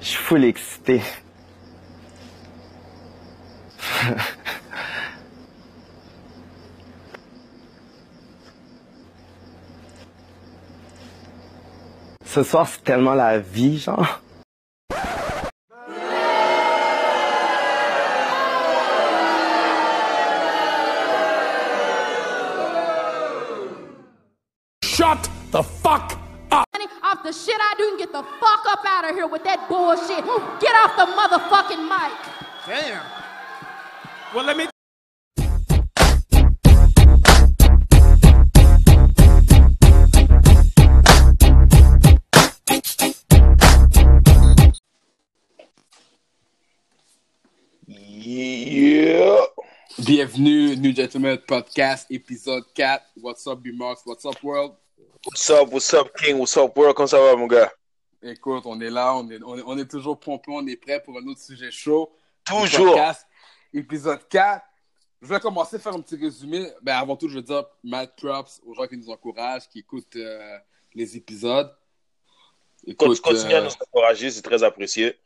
Je suis full excité. Ce soir, c'est tellement la vie, genre. Out of here with that bullshit. Get off the motherfucking mic. Damn. Well, let me. Yeah. Bienvenue, New Gentlemen Podcast, épisode 4. What's up, B-Marks? What's up, world? What's up, what's up, King? What's up, world? Comment ça va, mon gars? Écoute, on est là, on est, on est, on est toujours pompé, on est prêt pour un autre sujet chaud. Toujours. Podcast, épisode 4. Je vais commencer à faire un petit résumé. Ben, avant tout, je veux dire mad props aux gens qui nous encouragent, qui écoutent euh, les épisodes. Quand tu continues à euh, nous encourager, c'est très apprécié.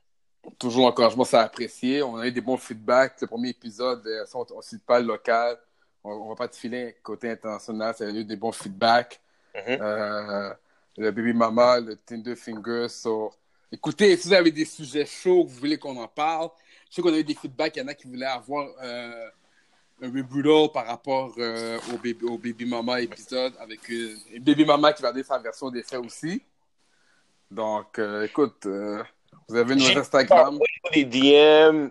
toujours l'encouragement, c'est apprécié. On a eu des bons feedbacks. Le premier épisode, euh, on ne cite pas le local. On ne va pas te filer côté international. Ça a eu des bons feedbacks. Mhm. Euh, le Baby Mama, le Tinder Finger. So, écoutez, si vous avez des sujets chauds, vous voulez qu'on en parle. Je sais qu'on a eu des feedbacks. Il y en a qui voulaient avoir euh, un rebuttal par rapport euh, au, baby, au Baby Mama épisode avec une, une Baby Mama qui va donner sa version des faits aussi. Donc, euh, écoute, euh, vous avez nos Instagram. Des DM,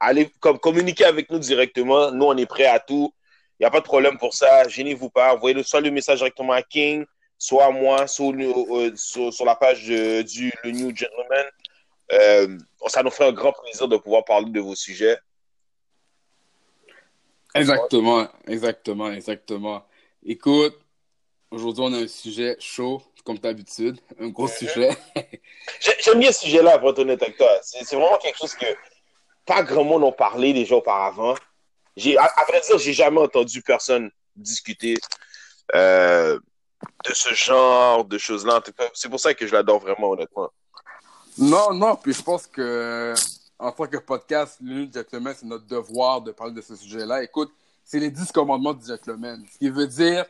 allez comme, communiquez avec nous directement. Nous, on est prêts à tout. Il n'y a pas de problème pour ça. Gênez-vous pas. Envoyez-le soit le message directement à King, soit à moi, sur, euh, sur, sur la page de- du le New Gentleman. Euh, ça nous ferait un grand plaisir de pouvoir parler de vos sujets. Exactement, exactement, exactement. Écoute, aujourd'hui, on a un sujet chaud, comme d'habitude, un gros sujet. J'ai- J'aime bien ce sujet-là, pour être honnête avec toi. C'est vraiment quelque chose que pas grand monde ont parlé déjà auparavant. À, à vrai dire, j'ai jamais entendu personne discuter euh, de ce genre de choses-là. C'est pour ça que je l'adore vraiment, honnêtement. Non, non, puis je pense que en tant que podcast, l'une du gentleman, c'est notre devoir de parler de ce sujet-là. Écoute, c'est les 10 commandements du gentleman. Ce qui veut dire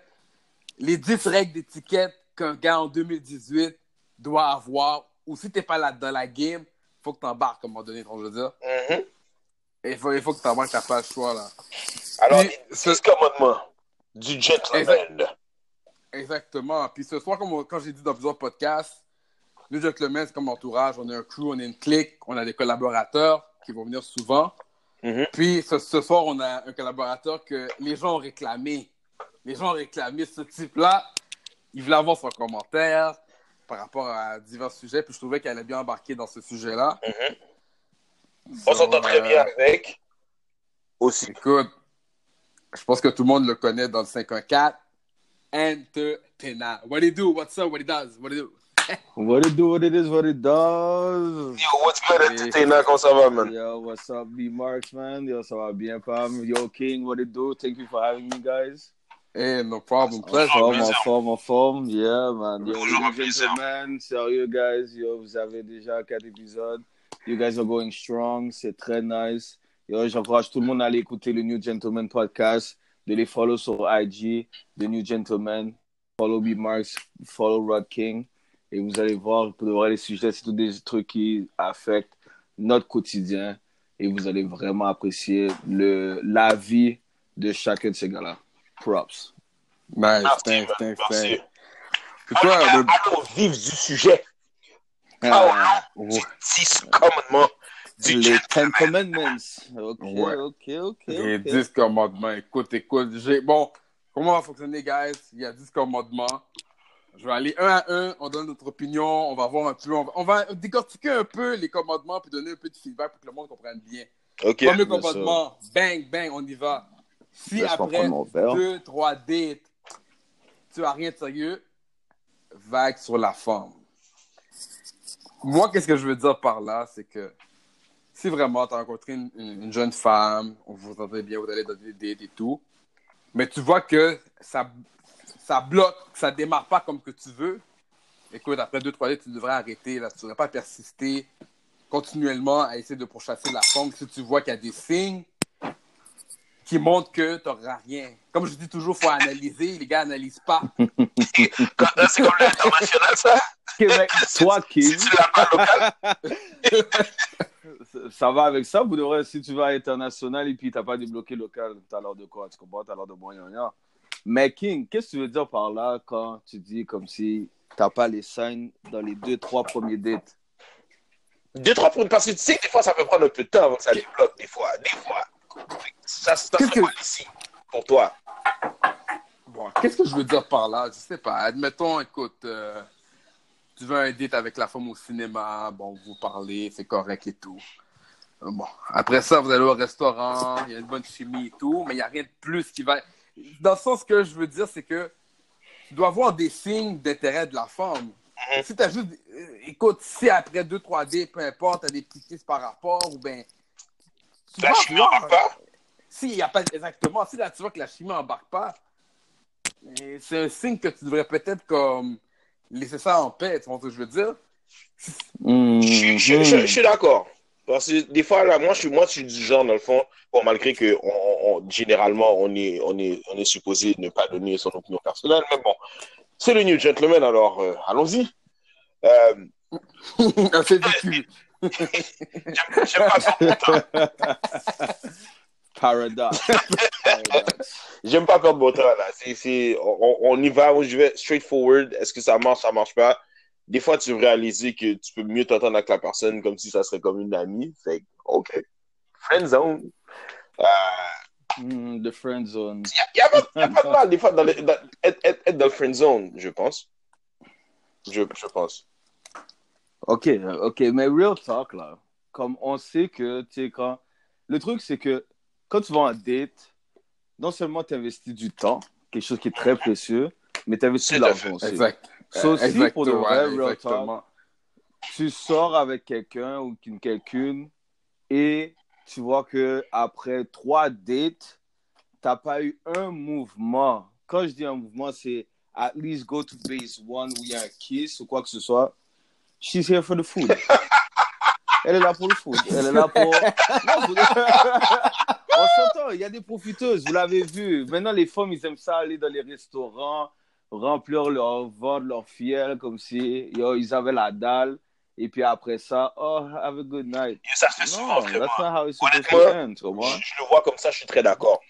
les 10 règles d'étiquette qu'un gars en 2018 doit avoir. Ou si t'es pas là dans la game, faut que t'embarques à un moment donné, je veux dire. Mhm. Il faut, il faut que t'embarques, t'as pas le choix, là. Alors, Puis, les ce- 10 commandements du gentleman. Exactement. Puis ce soir, comme on- quand j'ai dit dans plusieurs podcasts, le gentleman, c'est comme entourage. On a un crew, on a une clique, on a des collaborateurs qui vont venir souvent. Mhm. Puis ce, ce soir, on a un collaborateur que les gens ont réclamé. Les gens ont réclamé ce type-là. Il voulait avoir son commentaire par rapport à divers sujets. Puis je trouvais qu'elle allait bien embarquer dans ce sujet-là. On s'entend très euh, bien avec. Aussi. Écoute, je pense que tout le monde le connaît dans le 514. Entertainer. What it do? What's up? What it does? What it do? What it do, what it is, what it does. Yo, what's good, entertainer? Comment ça va, man? Yo, what's up, B Marks, man? Yo, ça va bien, Pam? Yo, King, what it do? Thank you for having me, guys. Hey, no problem. En Pleasure. forme, en forme, en forme. Yeah, man. Yo, plaisir. gentlemen, sérieux, guys. Yo, vous avez déjà quatre épisodes. You guys are going strong. C'est très nice. Yo, j'encourage tout le monde à aller écouter le New Gentleman podcast, de les follow sur IG, The New Gentleman. Follow B Marks, follow Rod King. Et vous allez voir, pour de vrai, les sujets, c'est tous des trucs qui affectent notre quotidien. Et vous allez vraiment apprécier le, la vie de chacun de ces gars-là. Props. Nice. Merci, Thanks, thanks, Merci. thanks. Allons, vif du sujet. Ah, Les 10 commandements du les Ten. Commandments. Ok, Ouais. ok, ok. Les ok. 10 commandements. Écoute, écoute. Bon, comment va fonctionner, guys? Il y a 10 commandements. Je vais aller un à un. On donne notre opinion. On va voir un peu. On va, on va décortiquer un peu les commandements puis donner un peu de feedback pour que le monde comprenne bien. OK. Premier commandement. Bang, bang, on y va. Si après deux, trois dates, tu as rien de sérieux, vague sur la forme. Moi, qu'est-ce que je veux dire par là, c'est que si vraiment tu as rencontré une, une- une jeune femme, on vous entendez bien, vous allez dans des dates et tout, mais tu vois que ça, ça bloque, que ça démarre pas comme que tu veux, écoute, après deux, trois dates, tu devrais arrêter, là, tu devrais pas persister continuellement à essayer de pourchasser la femme si tu vois qu'il y a des signes qui montrent que tu n'auras rien. Comme je dis toujours, il faut analyser. Les gars n'analysent pas. Quand- C'est comme l'international, ça? Québec, toi, King, C'est la locale. ça va avec ça. Vous devrez, si tu vas à international et puis tu n'as pas débloqué local, tu as l'air de quoi Tu comprends Tu as l'air de moyen. rien. Mais King, qu'est-ce que tu veux dire par là quand tu dis comme si tu n'as pas les signes dans les deux, trois premiers dates? Deux, trois pour Parce que tu sais que des fois, ça peut prendre un peu de temps avant que ça débloque, des fois. Des fois. Ça, ça Qu'est-ce c'est que- pas ici pour toi. Bon, qu'est-ce que je veux dire par là? Je sais pas. Admettons, écoute, euh, tu veux un date avec la femme au cinéma, bon, vous parlez, c'est correct et tout. Bon, après ça, vous allez au restaurant, il y a une bonne chimie et tout, mais il n'y a rien de plus qui va... Dans le sens que je veux dire, c'est que tu dois avoir des signes d'intérêt de la femme. Si t'as juste... euh, écoute, si après deux, trois dates, peu importe, t'as des petits kisses par rapport, ou ben... tu La chimie voir- embarque pas? s'il y a pas exactement, si là tu vois que la chimie embarque pas, c'est un signe que tu devrais peut-être comme laisser ça en paix, tu vois ce que je veux dire? Hmm, Je, suis- je- je- je suis d'accord. Parce que des fois, là, moi, je suis, moi, je suis du genre, dans le fond, bon, malgré que on, on- on- généralement, on est, on, est, on est supposé ne pas donner son opinion personnelle, mais bon, c'est le New Gentleman, alors euh, allons-y. Euh, c'est vécu. j'aime pas perdre mon temps. Paradox. J'aime pas perdre mon temps, là. C'est, on, on y va, je vais straightforward. Est-ce que ça marche, ça marche pas? Des fois, tu réalises que tu peux mieux t'entendre avec la personne comme si ça serait comme une amie. Fait OK. Friend zone. Hmm, the friend zone. Il n'y a, pas- y a pas de mal, des fois, dans le- dans- être, être- être dans le friend zone, je pense. Je, je pense. Ok, ok, mais real talk là. Comme on sait que, tu sais, quand. Le truc, c'est que quand tu vas en date, non seulement tu investis du temps, quelque chose qui est très précieux, mais tu investis de l'argent aussi. Exact. So, si Exact, pour de vrai, real talk, tu sors avec quelqu'un ou qu'une quelqu'une et tu vois que après trois dates, t'as pas eu un mouvement. Quand je dis un mouvement, c'est at least go to base one où il y a un kiss ou quoi que ce soit. She's here for the food. Elle est là pour le food. Elle est là pour. Non, vous- On s'entend, il y a des profiteuses, vous l'avez vu. Maintenant, les femmes, ils aiment ça aller dans les restaurants, remplir leur ventre, leur fiel, comme si yo, ils avaient la dalle. Et puis après ça, oh, have a good night. Et ça se fait souvent, Non, vraiment. that's not how it's to end? Je, je le vois comme ça, je suis très d'accord.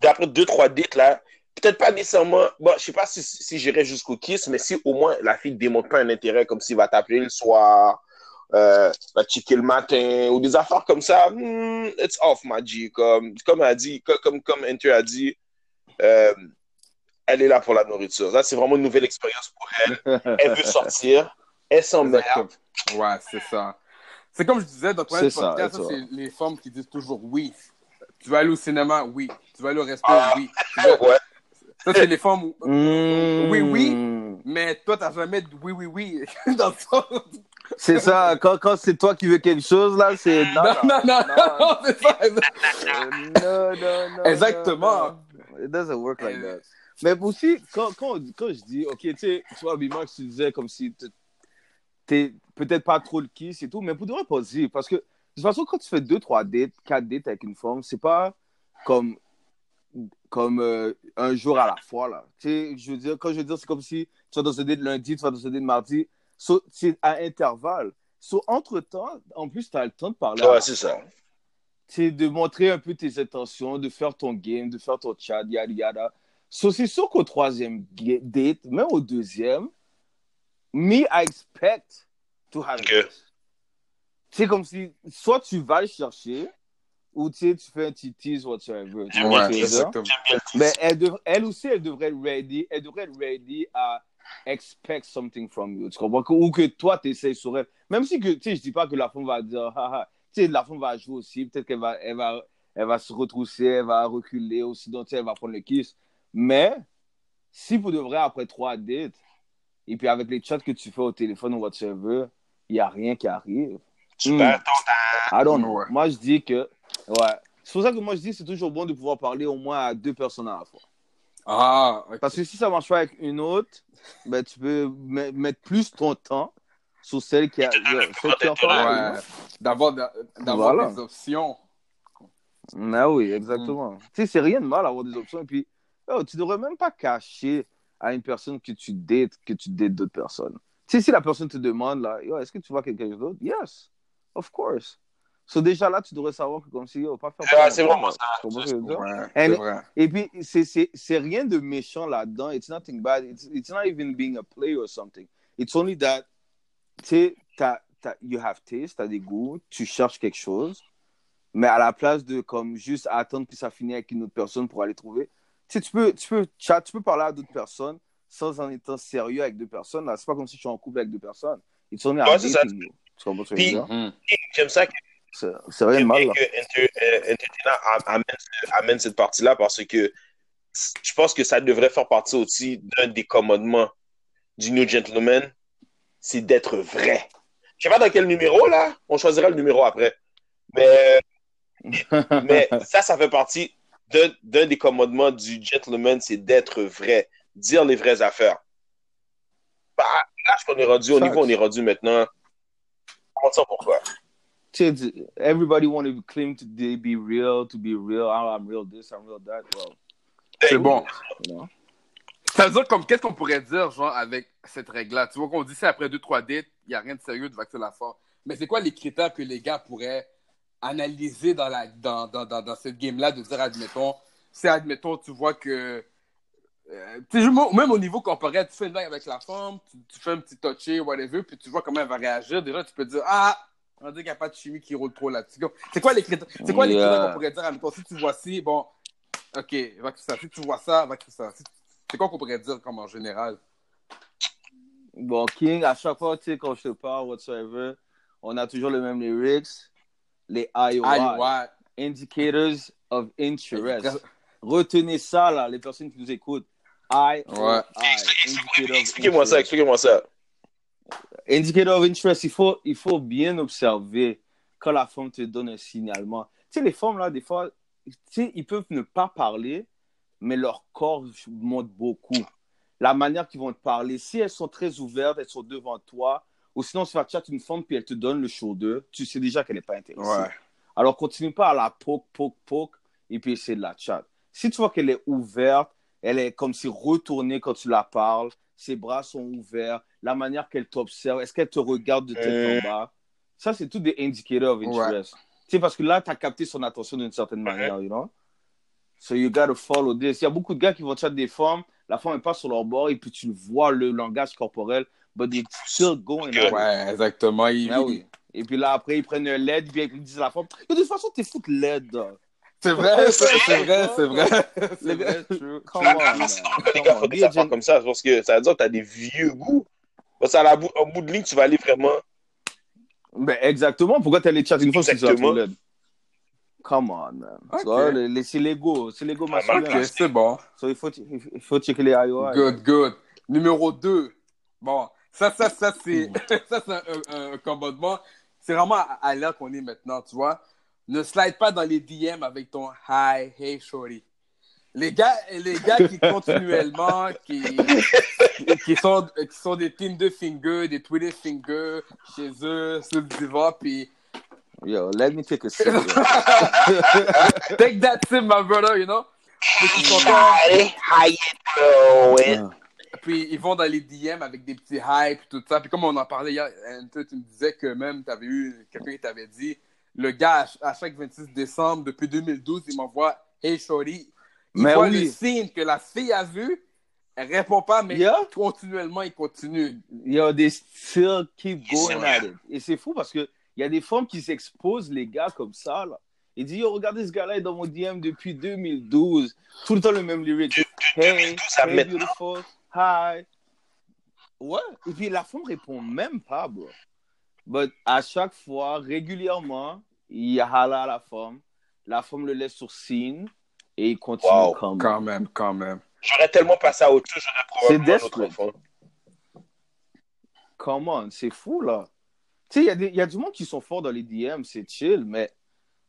D'après deux, trois dates, là, peut-être pas nécessairement, bon, je sais pas si, si j'irai jusqu'au kiss, mais si au moins la fille démontre pas un intérêt, comme s'il va t'appeler le soir, euh, va te checker le matin, ou des affaires comme ça, hmm, it's off, ma G. Comme, comme a dit, comme, comme, comme Enter a dit, euh, elle est là pour la nourriture. Ça, c'est vraiment une nouvelle expérience pour elle. Elle veut sortir, elle s'emmerde. Ouais, c'est ça. C'est comme je disais dans ton podcast, c'est les femmes qui disent toujours oui. Tu vas aller au cinéma, oui. Tu vas aller au resto, Ah. oui. Tu vas- Ouais. Ça, c'est les femmes où... Mm. Oui, oui. Mais toi, t'as jamais de oui, oui, oui. dans le sens... C'est ça, quand, quand c'est toi qui veux quelque chose, là, c'est. Non, non, non, non, c'est ça. Non, non, non. Exactement. non, non. It doesn't work like that. Mais aussi, quand, quand, quand je dis, ok, tu sais, tu vois, Bimax, tu disais comme si t'es peut-être pas trop le kiss et tout, mais pour de vrai, pas dire. Parce que, de toute façon, quand tu fais deux, trois dates, quatre dates avec une femme, c'est pas comme, comme euh, un jour à la fois, là. Tu sais, je veux dire, quand je veux dire, c'est comme si tu vas dans ce date lundi, tu vas dans ce date mardi. So, c'est à intervalle. So, entre-temps, en plus, tu as le temps de parler. Ouais, c'est ça. c'est de montrer un peu tes intentions, de faire ton game, de faire ton chat, yada yada. So, c'est sûr qu'au troisième date, même au deuxième, me, I expect to have Ok. this. C'est comme si, soit tu vas le chercher, ou tu sais, tu fais un petit tease whatsoever. Tu vois exactement. Mais elle, dev- elle aussi, elle devrait être ready, elle devrait être ready à expect something from you. Tu comprends? Ou que toi, tu essayes sur elle. Même si que, tu sais, je dis pas que la femme va dire, haha, tu sais, la femme va jouer aussi. Peut-être qu'elle va, elle va, elle va se retrousser, elle va reculer aussi, donc elle va prendre le kiss. Mais, si pour de vrai, après trois dates, et puis avec les chats que tu fais au téléphone ou whatsoever, il n'y a rien qui arrive. Tu Hmm. perds ton temps. I don't know. Moi, je dis que, ouais. C'est pour ça que moi, je dis que c'est toujours bon de pouvoir parler au moins à deux personnes à la fois. Ah, ok. Parce que si ça marche pas avec une autre, ben, tu peux me- mettre plus ton temps sur celle qui a. Ouais. D'avoir Voilà. des options. Ah oui, exactement. Tu sais, c'est rien de mal d'avoir des options. Et puis, oh, tu devrais même pas cacher à une personne que tu dates, que tu dates d'autres personnes. Tu sais, si la personne te demande, là, est-ce que tu vois quelqu'un d'autre? Yes, of course. So, déjà là, tu devrais savoir que comme si, yo, pas faire Ouais, c'est vraiment ça. Ouais, vrai. Et puis, c'est- rien de méchant là-dedans. It's nothing bad. It's, it's not even being a player or something. It's only that, tu sais, you have taste, tu as des goûts, tu cherches quelque chose, mais à la place de comme juste attendre que ça finisse avec une autre personne pour aller trouver, sais, tu peux, tu peux, chat, tu peux parler à d'autres personnes sans en étant sérieux avec deux personnes. Là, c'est pas comme si je suis en couple avec deux personnes. It's only Ouais, I'm c'est ça. dating you. Tu comprends ce que je veux Puis- dire? Mhm. J'aime ça que C'est de mal, là. que Inter- euh, amène cette partie-là parce que je pense que ça devrait faire partie aussi d'un des commandements du New Gentleman, c'est d'être vrai. Je sais pas dans quel numéro, là. On choisira le numéro après. Mais, mais ça, ça fait partie d'un d'un des commandements du gentleman, c'est d'être vrai, dire les vraies affaires. Bah, là, qu'on est rendu, au niveau où on est rendu maintenant, on pourquoi. Tu sais, everybody want to claim to be real, to be real. Oh, I'm real this, I'm real that. Well, C'est bon. you know? Ça veut dire comme qu'est-ce qu'on pourrait dire, genre, avec cette règle-là? Tu vois qu'on dit c'est après deux, trois dates, il n'y a rien de sérieux de vacciner la forme. Mais c'est quoi les critères que les gars pourraient analyser dans, la, dans, dans, dans, dans cette game-là, de dire, admettons, si, admettons, tu vois que. euh, même au niveau comparé, tu fais une blague avec la femme, tu, tu fais un petit toucher, whatever, puis tu vois comment elle va réagir. Déjà, tu peux dire, ah, on dit qu'il n'y a pas de chimie qui roule trop là-dessus. C'est quoi les critères, c'est quoi les Yeah. qu'on pourrait dire, admettons, si tu vois ci, bon, ok, va que ça. Si tu vois ça, va que ça. C'est quoi qu'on pourrait dire comme en général? Bon, King, à chaque fois, tu sais, quand je te parle, whatsoever, on a toujours les mêmes lyrics. Les IOI, ouais. Indicators of Interest. Retenez ça, là, les personnes qui nous écoutent. IOI, Ouais. Expliquez-moi ça, Interest. expliquez-moi ça. Indicator of interest, il faut, il faut bien observer quand la femme te donne un signalement. Tu sais, les femmes, là, des fois, tu sais, ils peuvent ne pas parler, mais leur corps montre beaucoup. La manière qu'ils vont te parler, si elles sont très ouvertes, elles sont devant toi, ou sinon, tu vas chat une femme puis elle te donne le shoulder, tu sais déjà qu'elle n'est pas intéressée. Ouais. Alors, continue pas à la poke, poke, poke, et puis essayer de la chat. Si tu vois qu'elle est ouverte, elle est comme si retournée quand tu la parles, ses bras sont ouverts, la manière qu'elle t'observe, est-ce qu'elle te regarde de tête Euh. en bas? Ça, c'est tout des indicators of interest. Tu sais, parce que là, tu as capté son attention d'une certaine manière, you know? So you gotta follow this. Il y a beaucoup de gars qui vont chat des femmes, la femme est pas sur leur bord, et puis tu vois le langage corporel, but they still going it. Ouais, exactement. Il- Ah oui. Et puis là, après, ils prennent un LED, puis ils disent à la femme, de toute façon, t'es foutre LED. dog. C'est vrai, c'est c'est vrai, c'est vrai. C'est vrai, true. come La- on, des comme ça, parce que ça veut dire que tu as des vieux goûts. Parce qu'à la bout, au bout de ligne, tu vas aller vraiment. Ben, exactement. Pourquoi t'as les chats une fois si tu vas trop LED? Come on, man. Ok. Tu vois, le- le- c'est l'ego. C'est l'ego masculin. Ok, c'est bon. So, il faut, il faut checker les IOI. Good, good. Numéro 2. Bon, ça, ça, ça, c'est ça, c'est un, un- un commandement. C'est vraiment à, à l'heure qu'on est maintenant, tu vois. Ne slide pas dans les DM avec ton hi, hey, shorty. Les gars, les gars qui continuellement, qui, qui, sont, qui sont des Tinder fingers, des Twitter fingers chez eux, sur le divan, puis Yo, let me take a sip. take that sip, my brother, you know. Allez, how you doing? Puis ils vont dans les DM avec des petits hype, tout ça. Puis comme on en parlait hier, Ante, tu me disais que même tu avais eu quelqu'un qui t'avait dit le gars, à chaque 26 décembre, depuis 2012, il m'envoie Hey Shorty. Il Mais voit oui. le signe que la fille a vu, elle répond pas, mais Yeah. continuellement, il continue. Yo, they still keep going at it. Et c'est fou parce que il y a des femmes qui s'exposent, les gars, comme ça, là. Ils disent, yo, regardez ce gars-là, il est dans mon DM depuis 2012. Tout le temps le même lyric. Hey, 2012 à hey, maintenant. Hi. Ouais. Et puis la femme répond même pas, bro. But à chaque fois, régulièrement, il hala à la femme. La femme le laisse sur signe et il continue Wow. comme. Quand même, quand même. J'aurais tellement passé à autre chose, j'aurais probablement C'est autre on, c'est fou, là. Tu sais, il y, a des- il y a du monde qui sont forts dans les DM, c'est chill, mais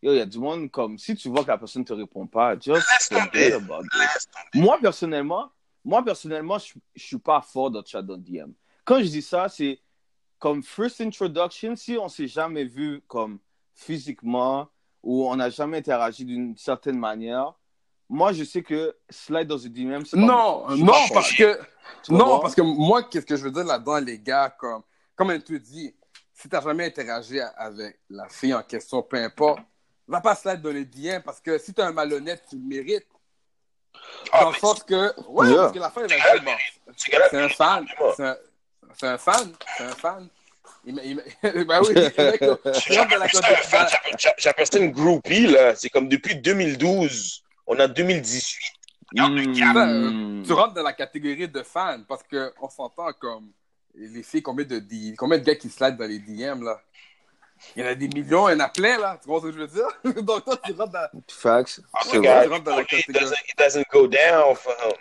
yo, il y a du monde comme si tu vois que la personne ne te répond pas, just Laisse tomber. Moi, personnellement, moi, personnellement, je ne suis pas fort dans le chat dans le DM. Quand je dis ça, c'est comme first introduction, si on s'est jamais vu comme physiquement ou on n'a jamais interagi d'une certaine manière, moi, je sais que slide dans une DM, c'est pas Non, suis non, pas parce que, Tu non, parce que moi, qu'est-ce que je veux dire là-dedans, les gars, comme, comme elle te dit, si t'as jamais interagi avec la fille en question, peu importe, va pas slide dans les DM parce que si t'es un malhonnête, tu le mérites. Ah, Dans le sens que, ouais, Yeah. parce que la fille, elle va bon, c'est un fan, c'est un, fan, c'est un fan. Il, il, ben oui, il J'appelle ça, fan, une groupie, là. C'est comme depuis 2012. On est en 2018. Hmm. tu rentres dans la catégorie de fans parce qu'on s'entend comme les filles, combien de, combien de gars qui slident dans les DM là? Il y en a des millions, il y en a plein là, tu vois ce que je veux dire? Donc toi, tu rentres dans. Facts. Ah, vrai. tu rentres dans la it catégorie. doesn't, it doesn't go down for him.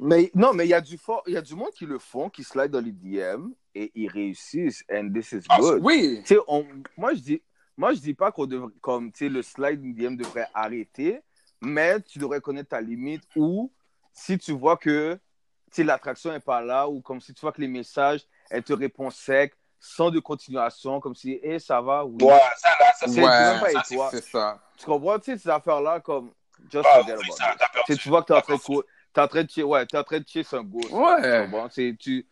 Mais non, mais il y a du fort, il y a du monde qui le font, qui slide dans les DM et ils réussissent. And this is Ah, good. Oui, Tu sais, on- moi je dis, moi je dis pas qu'on devrait, comme tu sais, le slide DM devrait arrêter, mais tu devrais connaître ta limite ou si tu vois que tu l'attraction est pas là ou comme si tu vois que les messages, elle te répond sec, sans de continuation, comme si, hé, ça va, oui. Ouais, ça, là, ça, C'est- ouais, c'est ça. Tu comprends, tu sais, ces affaires-là, comme, just Ah, forget oui, about ça, it. Tu vois que t'es en train de t'es en train de chier, ouais, t'es en train de chier sur un ghost. Ouais. Bon, c'est- tu,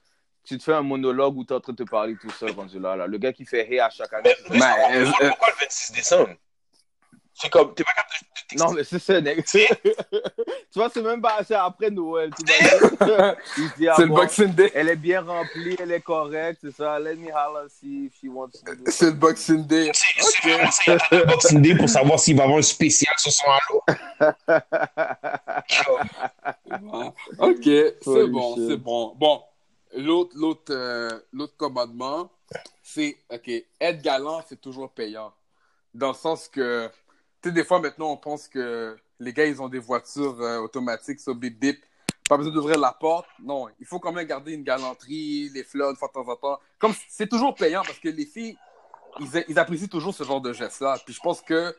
tu te fais un monologue où tu es en train de te parler tout seul rendu là, là. Le gars qui fait hey à chaque année. Mais, mais Mais, euh, pourquoi, euh, pourquoi le 26 décembre? C'est comme, t'es pas capable de- Non, mais c'est ça, nègre. tu vois, c'est même pas c'est après Noël. Tu vois. Dit, ah C'est le bon, Boxing Day. elle est bien remplie, elle est correcte, c'est ça. Let me holler see if she wants to do C'est le Boxing Day. C'est c'est- c'est- il y a un Boxing Day pour savoir s'il va avoir un spécial sur son halo. Ok, c'est bon, c'est bon. Bon, l'autre, l'autre, euh, l'autre commandement, c'est, ok, être galant, c'est toujours payant. Dans le sens que, sais, des fois maintenant, on pense que les gars, ils ont des voitures euh, automatiques, sur bip bip, pas besoin d'ouvrir la porte. Non, il faut quand même garder une galanterie, les fleurs de fois de temps en temps. Comme c'est toujours payant parce que les filles, ils, ils apprécient toujours ce genre de geste-là. Puis je pense que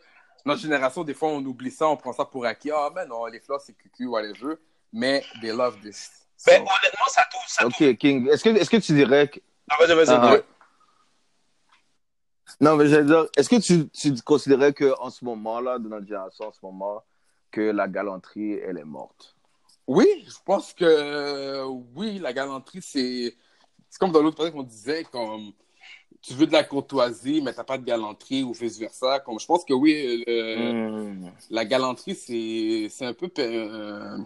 notre génération, des fois, on oublie ça, on prend ça pour acquis. Ah, mais non, les fleurs, c'est cucu, ouais, les jeux. Mais they love this. So, Ben, honnêtement, ça tourne. Ça tourne. Ok, King. Est-ce que, est que tu dirais que. Ah, vas-y, vas-y. Non, mais dire, est-ce que tu, tu considérais qu'en ce moment-là, de notre génération, en ce moment, que la galanterie, elle est morte? Oui, je pense que euh, oui, la galanterie, c'est c'est comme dans l'autre podcast qu'on disait, comme tu veux de la courtoisie, mais t'as pas de galanterie ou vice-versa. Comme je pense que oui, Hmm. la galanterie, c'est un peu euh,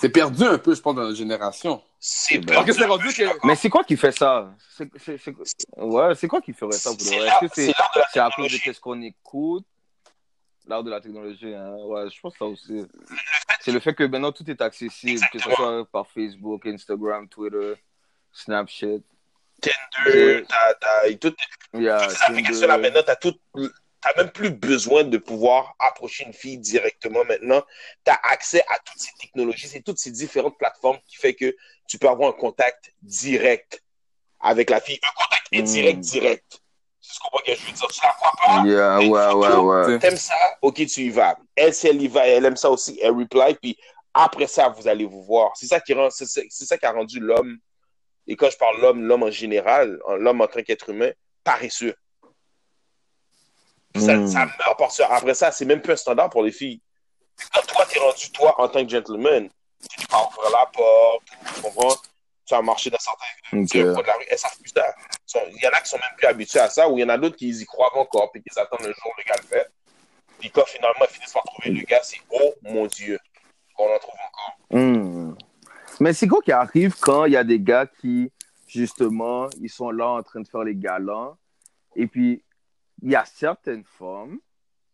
c'est perdu un peu, je pense, dans notre génération. C'est que que Mais c'est quoi qui fait ça? C'est, c'est, c'est- Ouais, c'est quoi qui ferait ça pour le Est-ce que c'est, à cause de qu'est-ce qu'on écoute? L'art de la technologie, hein? Ouais, je pense que ça aussi. C'est le fait que maintenant tout est accessible, que ce soit par Facebook, Instagram, Twitter, Snapchat. Tinder, t'as, t'as, tout, Yeah, toutes ces applications-là, maintenant, t'as tout, t'as même plus besoin de pouvoir approcher une fille directement maintenant. T'as accès à toutes ces technologies, c'est toutes ces différentes plateformes qui fait que tu peux avoir un contact direct avec la fille. Un contact indirect, Mm. direct. Tu comprends ce que je veux dire? Tu la vois pas? Yeah, ouais, ouais, ouais. T'aimes ça? Ok, tu y vas. Elle, si elle y va, elle aime ça aussi, elle reply, puis après ça, vous allez vous voir. C'est ça qui rend, c'est c'est ça qui a rendu l'homme, et quand je parle l'homme, l'homme en général, l'homme en tant qu'être humain, paresseux. Ça, Mm. ça meurt par ça. Après ça, c'est même plus un standard pour les filles. Quand toi, t'es rendu, toi, en tant que gentleman, tu vas ouvrir la porte, tu comprends? Tu vas marcher dans certains Ok. sur le coin de la rue, elles savent plus ça. Il y en a qui sont même plus habitués à ça, ou il y en a d'autres qui y croient encore, puis qui attendent le jour où le gars le fait. Puis quand finalement ils finissent par trouver le gars, c'est oh mon Dieu, qu'on en trouve encore. Hmm. Mais c'est quoi qui arrive quand il y a des gars qui, justement, ils sont là en train de faire les galants, et puis il y a certaines femmes,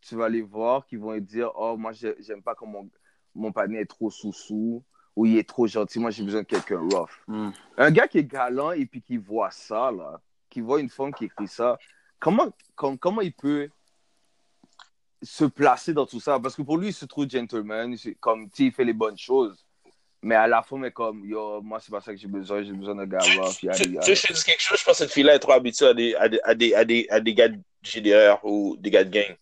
tu vas les voir, qui vont dire Oh, moi, j'ai- j'aime pas quand mon, mon panier est trop sous-sous, ou il est trop gentil, moi, j'ai besoin de quelqu'un rough. Hmm. Un gars qui est galant et puis qui voit ça, là, qui voit une femme qui écrit ça, comment, com- comment il peut se placer dans tout ça? Parce que pour lui, il se trouve gentleman, comme, tu sais, il fait les bonnes choses. Mais à la fin, mais comme, yo, moi, c'est pas ça que j'ai besoin, j'ai besoin d'un gars Tu, sais, je te dis quelque chose, je pense que cette fille-là est trop habituée à des, à des, à des, à des, à des gars de GDR ou des gars de gang.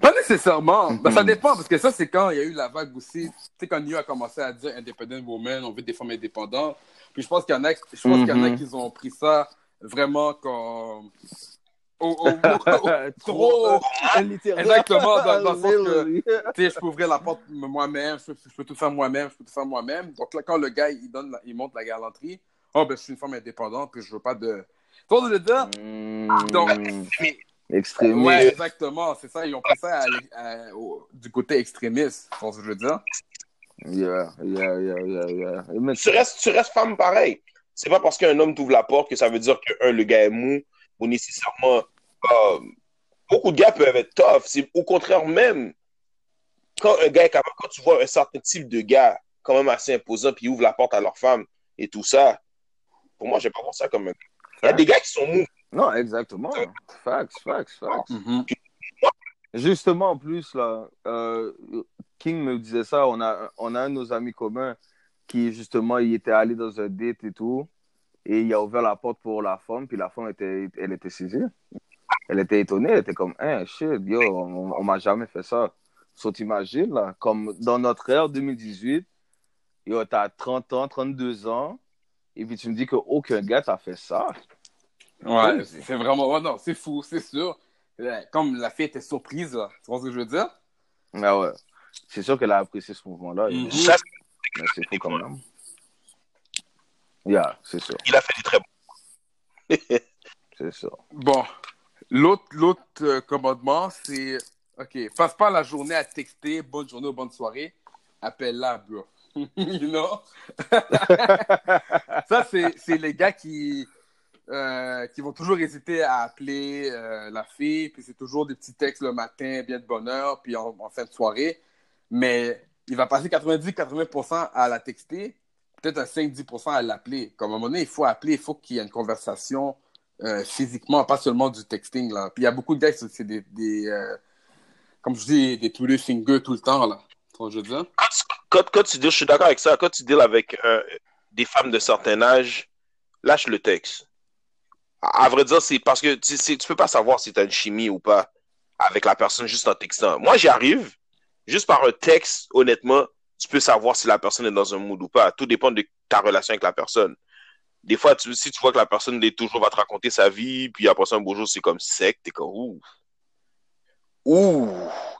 Pas nécessairement. Ben, ça dépend, parce que ça, c'est quand il y a eu la vague aussi. Tu sais, quand New a commencé à dire independent woman, on veut des femmes indépendantes. Puis je pense qu'il y en a, je pense qu'il y en a Mhm. qui ont pris ça vraiment comme. Au- au- au- trop. littéralement. Exactement, dans, dans le sens que je peux ouvrir la porte moi-même, je, peux- je peux tout faire moi-même, je peux tout faire moi-même. Donc là, quand le gars, il, donne la- il montre la galanterie, oh, ben, je suis une femme indépendante, puis je veux pas de. Tu vois ce que je veux dire? Mm, Donc, extrémiste. Ouais, exactement, c'est ça. Ils ont pris ça à l'e- à- au- du côté extrémiste, tu vois ce que je veux dire? Yeah, yeah, yeah, yeah, yeah. Mais Tu restes, tu restes femme pareil. C'est pas parce qu'un homme t'ouvre la porte que ça veut dire que, un, le gars est mou ou nécessairement. euh, beaucoup de gars peuvent être tough. C'est au contraire même. Quand un gars est capable, quand tu vois un certain type de gars quand même assez imposant puis ouvre la porte à leur femme et tout ça, pour moi, j'ai pas voir ça comme un. Il y a des gars qui sont mous. Non, exactement. Facts, facts, facts. Mhm. Justement, en plus, là, euh, King me disait ça. On a, on a un de nos amis communs qui, justement, il était allé dans un date et tout. Et il a ouvert la porte pour la femme, puis la femme, était, elle était saisie. Elle était étonnée. Elle était comme, hein, shit, yo, on, on m'a jamais fait ça. So, t'imagines, là, comme dans notre ère 2018, yo, t'as 30 ans, 32 ans, et puis tu me dis qu'aucun gars t'a fait ça. Ouais, c'est vraiment. ouais, non, c'est fou, c'est sûr. Comme la fille était surprise, là. Tu vois ce que je veux dire? Ah ouais. C'est sûr qu'elle a apprécié ce mouvement-là. Mais c'est fou quand même. Yeah, c'est sûr, il a fait des très bons. c'est sûr. Bon, l'autre l'autre euh, commandement, c'est OK, passe pas la journée à texter bonne journée ou bonne soirée, appelle-la, bro. you know? Ça, c'est c'est les gars qui, euh, qui vont toujours hésiter à appeler euh, la fille, puis c'est toujours des petits textes le matin, bien de bonne heure, puis en, en fin de soirée. Mais il va passer 90-80% à la texter, peut-être un 5-10% à l'appeler. Comme à un moment donné, il faut appeler, il faut qu'il y ait une conversation euh, physiquement, pas seulement du texting. Là. Puis il y a beaucoup de gars qui c'est des, euh, comme je dis, des Twitter fingers tout le temps. Là. Quand, quand, tu dis, je suis d'accord avec ça, quand tu deals avec euh, des femmes de certain âge, lâche le texte. À, à vrai dire, c'est parce que tu, tu peux pas savoir si tu as une chimie ou pas avec la personne juste en textant. Moi, j'y arrive, juste par un texte, honnêtement, tu peux savoir si la personne est dans un mood ou pas. Tout dépend de ta relation avec la personne. Des fois, tu, si tu vois que la personne est toujours va te raconter sa vie, puis après ça, un beau jour, c'est comme sec, t'es comme ouh. Ouh,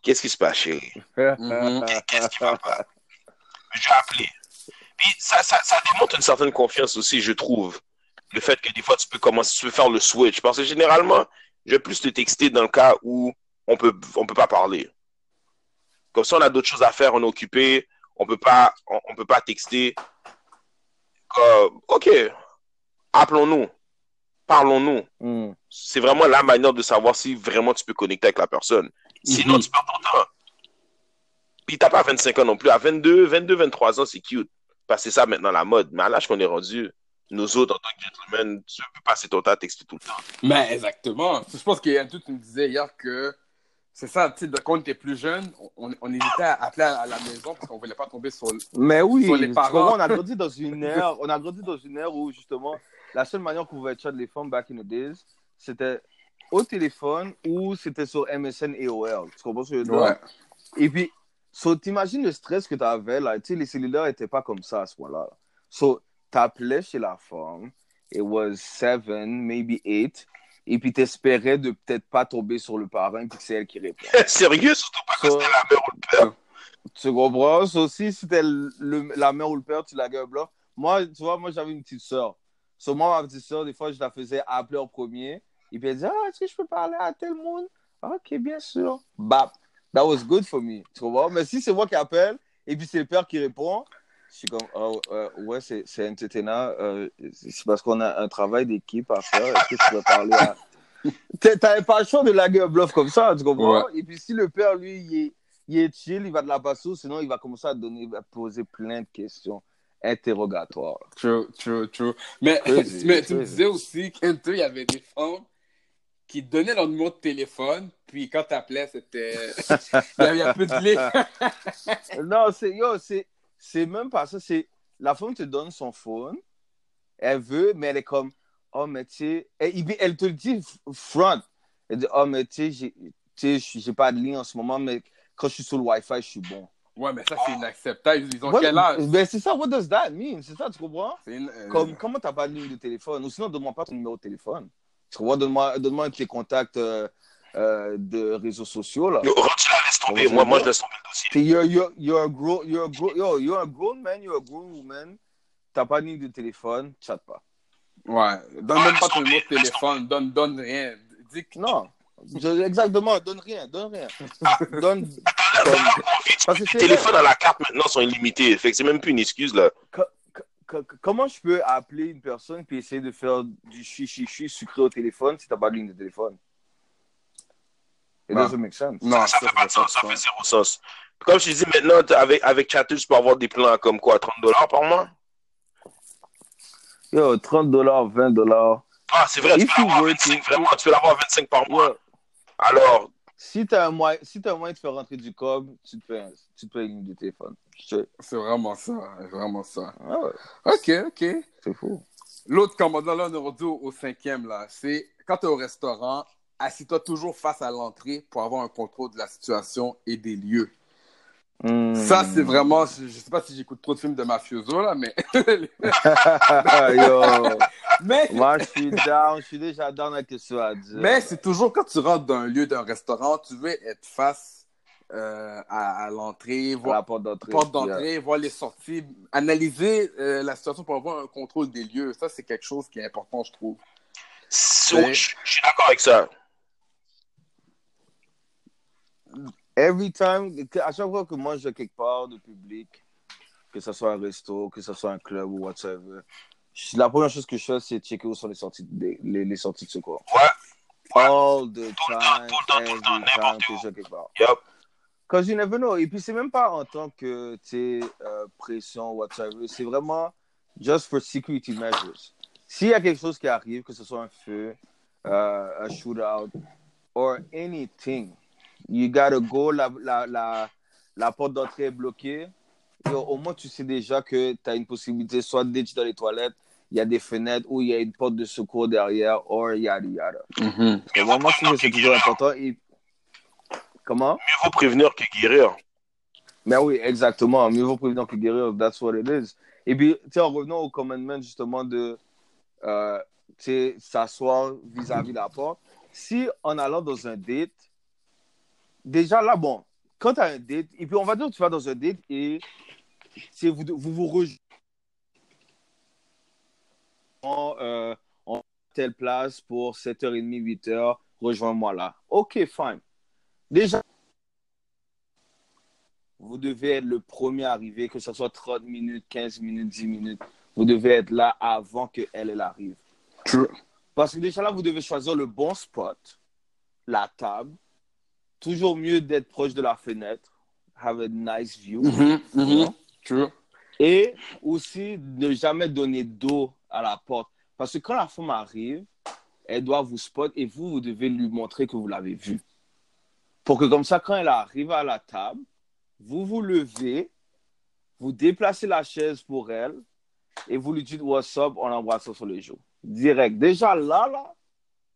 qu'est-ce qui se passe, chérie? Mhm. Qu'est-ce qui va pas? J'ai appelé. Puis ça, ça, ça démontre une certaine confiance aussi, je trouve. Le fait que des fois, tu peux commencer, tu peux faire le switch. Parce que généralement, je vais plus te texter dans le cas où on peut, on peut pas parler. Comme ça, on a d'autres choses à faire, on est occupé, on peut pas, on, on peut pas texter. Euh, ok, appelons-nous, parlons-nous. Mm. C'est vraiment la manière de savoir si vraiment tu peux connecter avec la personne. Sinon, Mhm. tu perds ton temps. Puis t'as pas 25 ans non plus. À 22, 22, 23 ans, c'est cute. C'est ça maintenant la mode. Mais à l'âge qu'on est rendu, nous autres, en tant que gentlemen, tu peux passer ton temps à texter tout le temps. Mais exactement. Je pense qu'il y a un truc qui me disait hier que c'est ça, tu sais, quand on était plus jeune, on, on hésitait à appeler à, la maison parce qu'on voulait pas tomber sur. Mais oui, Sur les parents. comprends, on a grandi dans une ère, on a grandi dans une ère où justement la seule manière qu'on pouvait chat les femmes back in the days, c'était au téléphone ou c'était sur MSN et AOL. Tu comprends ce que je veux dire? Et puis, so, t'imagines le stress que tu avais là. Tu sais, les cellulaires n'étaient pas comme ça à ce moment-là. So, t'appelais chez la femme, it was seven, maybe eight, et puis t'espérais de peut-être pas tomber sur le parent, puis que c'est elle qui répond. Sérieux, surtout pas que So- c'était la mère ou le père. Tu comprends? So, si c'était le- la mère ou le père, tu la gueules blanc. Moi, tu vois, moi, j'avais une petite soeur. So, moi, ma petite soeur, des fois, je la faisais appeler en premier. Et puis, elle disait, ah, est-ce que je peux parler à tel monde? Ok, bien sûr. Bap. That was good for me. Tu comprends? Mais si c'est moi qui appelle, et puis c'est le père qui répond, je suis comme, oh, euh, ouais, c'est c'est. Euh, c'est parce qu'on a un travail d'équipe à faire. Est-ce que tu peux parler à. T'as- T'avais pas le choix de la gueule bluff comme ça, tu comprends? Et puis si le père, lui, il est, il est chill, il va de la passer, sinon il va commencer à donner, à poser plein de questions interrogatoires. True, true, true. Mais, Crazy, mais tu me disais aussi qu'Inter, il y avait des femmes qui donnaient leur numéro de téléphone, puis quand t'appelais, c'était. il y avait un peu de lait. Non, c'est yo, c'est c'est même pas ça. C'est la femme te donne son phone, elle veut, mais elle est comme oh mais tu sais, puis elle te le dit front. Elle dit oh mais tu sais, j'ai pas de ligne en ce moment, mais quand je suis sur le Wi-Fi, je suis bon. Ouais, mais ça, c'est inacceptable. Ils ont What- quel âge? Ben, c'est ça, what does that mean? C'est ça, tu comprends? Une- euh, Comme, comment t'as pas de ligne de téléphone? Ou sinon, donne-moi pas ton numéro de téléphone. Tu comprends? Donne-moi donne-moi un de tes contacts euh, euh, de réseaux sociaux, là. Yo, là, laisse tomber. Moi, moi, je laisse tomber le dossier. You're, you're, you're, a grown, you're, a grown, yo, you're a grown man, you're a grown woman. T'as pas de ligne de téléphone, chatte pas. Ouais. Donne même pas ton numéro de téléphone. Donne, donne rien. Dis que Non. Je- exactement, donne rien, donne rien. donne. Dans comme- Parce que les téléphones à la carte maintenant sont illimités. Fait que c'est même plus une excuse, là. co- co- co- comment je peux appeler une personne puis essayer de faire du chi-chi-chi sucré au téléphone si t'as pas de ligne de téléphone? It Non. doesn't make sense. Non, ça fait pas de sens, ça fait zéro sens. Comme je te dis, maintenant, avec, avec Chatter, tu peux avoir des plans comme quoi, 30 dollars par mois? Yo, 30 dollars, 20 dollars. Ah, c'est vrai, tu If peux you l'avoir were 25, to- vraiment, tu peux l'avoir 25 par mois. Alors, si t'as un moyen, si t'as un moyen de faire rentrer du cob, tu te fais, un- tu te fais une ligne de téléphone. C'est vraiment ça. Vraiment ça. Ah ouais, Ok, ok. c'est fou. L'autre commandant, là, on est au, au cinquième, là. C'est quand tu es au restaurant, assis-toi toujours face à l'entrée pour avoir un contrôle de la situation et des lieux. Hmm. Ça, c'est vraiment. Je, je sais pas si j'écoute trop de films de mafioso, là, mais. Yo, mais moi, je suis down, je suis déjà down avec ce que tu as dit. mais c'est toujours quand tu rentres dans un lieu, d'un restaurant, tu veux être face euh, à, à l'entrée, à la voir porte d'entrée. porte d'entrée, voir les sorties, analyser euh, la situation pour avoir un contrôle des lieux. Ça, c'est quelque chose qui est important, je trouve. so, Mais- je je suis d'accord avec ça. Every time, à chaque fois que moi je quelque part de public, que ce soit un resto, que ce soit un club ou whatever, la première chose que je fais, c'est checker où sont les sorties de, les, les sorties de secours. Ouais. All the Tout le temps, time, tout le temps, tout le every temps, time n'importe que je quelque part. Yup. Cause you never know. Et puis c'est même pas en tant que tu euh, pression whatever. C'est vraiment just for security measures. S'il y a quelque chose qui arrive, que ce soit un feu, euh, un shootout, or anything, you gotta go. La, la, la, la porte d'entrée est bloquée. Yo, au moins tu sais déjà que tu as une possibilité, soit d'être dans les toilettes, il y a des fenêtres ou il y a une porte de secours derrière, or yada yada. Et moi, moi, c'est toujours important. Et... Comment? Mieux vaut prévenir que guérir. Ben oui, exactement. Mieux vaut prévenir que guérir. That's what it is. Et puis, tu sais, en revenant au commandement, justement, de euh, tu sais, s'asseoir vis-à-vis de la porte. Si en allant dans un date, déjà là, bon, quand tu as un date, et puis on va dire que tu vas dans un date et sais, vous, vous vous rejoignez en, euh, en telle place pour 7h30, 8h, rejoins-moi là. OK, fine. Déjà, vous devez être le premier arrivé, que ce soit 30 minutes, 15 minutes, 10 minutes. Vous devez être là avant qu'elle elle arrive. True. Parce que déjà là, vous devez choisir le bon spot, la table. Toujours mieux d'être proche de la fenêtre. Have a nice view. Mhm, mhm. You know? True. Et aussi, ne jamais donner d'eau à la porte. Parce que quand la femme arrive, elle doit vous spot et vous, vous devez lui montrer que vous l'avez vue. Pour que comme ça, quand elle arrive à la table, vous vous levez, vous déplacez la chaise pour elle et vous lui dites what's up? En l'embrassant sur les joues. Direct. Déjà là, là,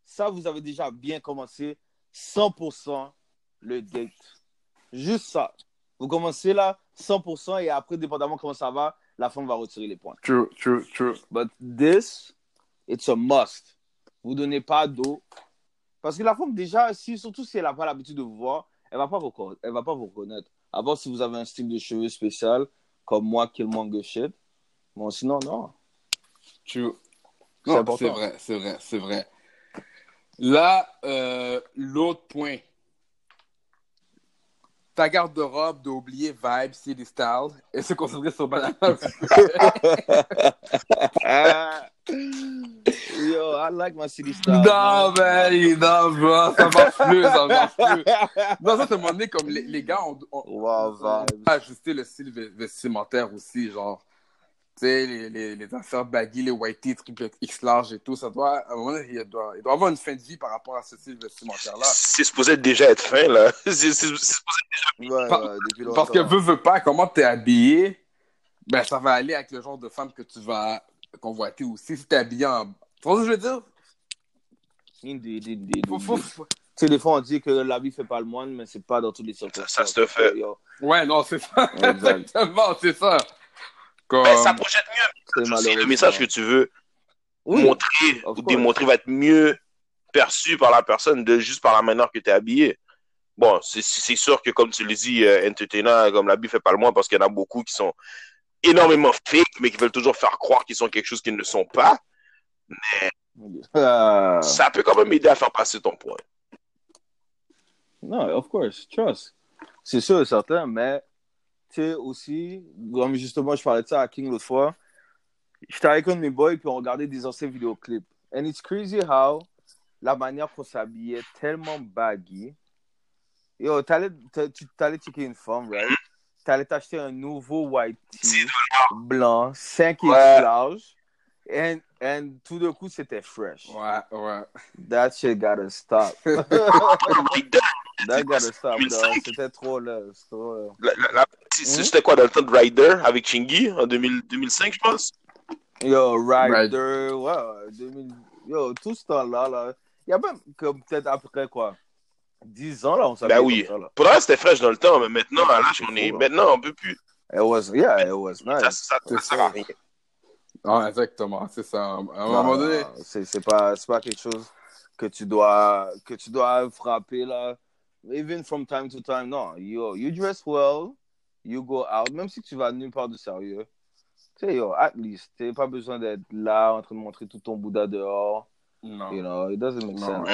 ça, vous avez déjà bien commencé 100% le date. Juste ça. Vous commencez là 100% et après, dépendamment comment ça va, la femme va retirer les points. True, true, true. But this, it's a must. Vous donnez pas d'eau. Parce que la femme, déjà, si, surtout si elle n'a pas l'habitude de vous voir, elle va pas vous, conna- elle va pas vous reconnaître. À part si vous avez un style de cheveux spécial, comme moi, qui manque shit. Bon, sinon, non. True. C'est vrai, c'est vrai, c'est vrai. Là, euh, l'autre point. Ta garde-robe doit oublier vibe, city style et se concentrer sur banana. Yo, I like my city style. non, man, non, bro, ça marche plus, ça marche plus. Non, ça, c'est moment donné, comme les, les gars, on, on, Wow, on vibes. doit ajuster le style ve- vestimentaire aussi, genre, sais, les, les, les affaires baggy, les white tee, triple X large et tout, ça doit, à un moment donné, il doit, il doit avoir une fin de vie par rapport à ce style vestimentaire-là. C'est supposé déjà être fin, là. C'est c'est- c'est supposé Ouais, Par- ouais, depuis. Parce que veux, veux pas, comment t'es habillé, ben ça va aller avec le genre de femme que tu vas convoiter aussi. Si t'es habillé en. Tu vois ce que je veux dire? Indeed, indeed, Faut- faut- indeed. faut- sais, des fois, on dit que la vie fait pas le moine, mais c'est pas dans toutes les Ça, circonstances. ça se fait. Ouais, non, c'est ça. Exact. Exactement, c'est ça. Comme... Ben, ça projette mieux. c'est le message que tu veux Oui, montrer ou démontrer va être mieux perçu par la personne de juste par la manière que tu es habillé. Bon, c'est- sûr que, comme tu le dis, euh, entertainer, comme l'habit fait pas le moins, parce qu'il y en a beaucoup qui sont énormément fake, mais qui veulent toujours faire croire qu'ils sont quelque chose qu'ils ne sont pas. Ah, Ça peut quand même aider à faire passer ton point. non, of course, trust. C'est sûr et certain, mais tu sais aussi, comme justement, je parlais de ça à King l'autre fois, j'étais avec un de mes boys, puis on regardait des anciens vidéoclips. And it's crazy how la manière qu'on s'habillait tellement baggy. Yo, t'allais, t'allais checker une femme, right? T'allais t'acheter un nouveau white tee blanc, 5 inches Ouais. large, and, and tout d'un coup, c'était fresh. Ouais, ouais. That shit gotta stop. That, gotta stop, 2005. dog. C'était trop là. c'était trop là. la- la- la- c'est- Hmm? C'était quoi dans le temps de Ryder avec Chingy en 2000 2005, je pense? Yo, Rider, ouais, ouais, 2000, yo, tout ce temps-là, là. Il y a même comme peut-être après quoi, 10 ans, là, on s'habillait Ben oui. comme ça, là. Pour le reste, c'était fraîche dans le temps, mais maintenant, à l'âge qu'on est, fou, là. maintenant, on peut plus. It was, yeah, it was Ça, nice. ça, ça sert à rien. Ah, exactement, c'est ça. À un Non, moment donné, c'est c'est pas, c'est pas quelque chose que tu dois, que tu dois frapper, là. Even from time to time, non. Yo, you dress well, you go out, même si tu vas nulle part de sérieux. Tu sais, yo, at least, t'as pas besoin d'être là en train de montrer tout ton Bouddha dehors. non. You know, it doesn't make Non.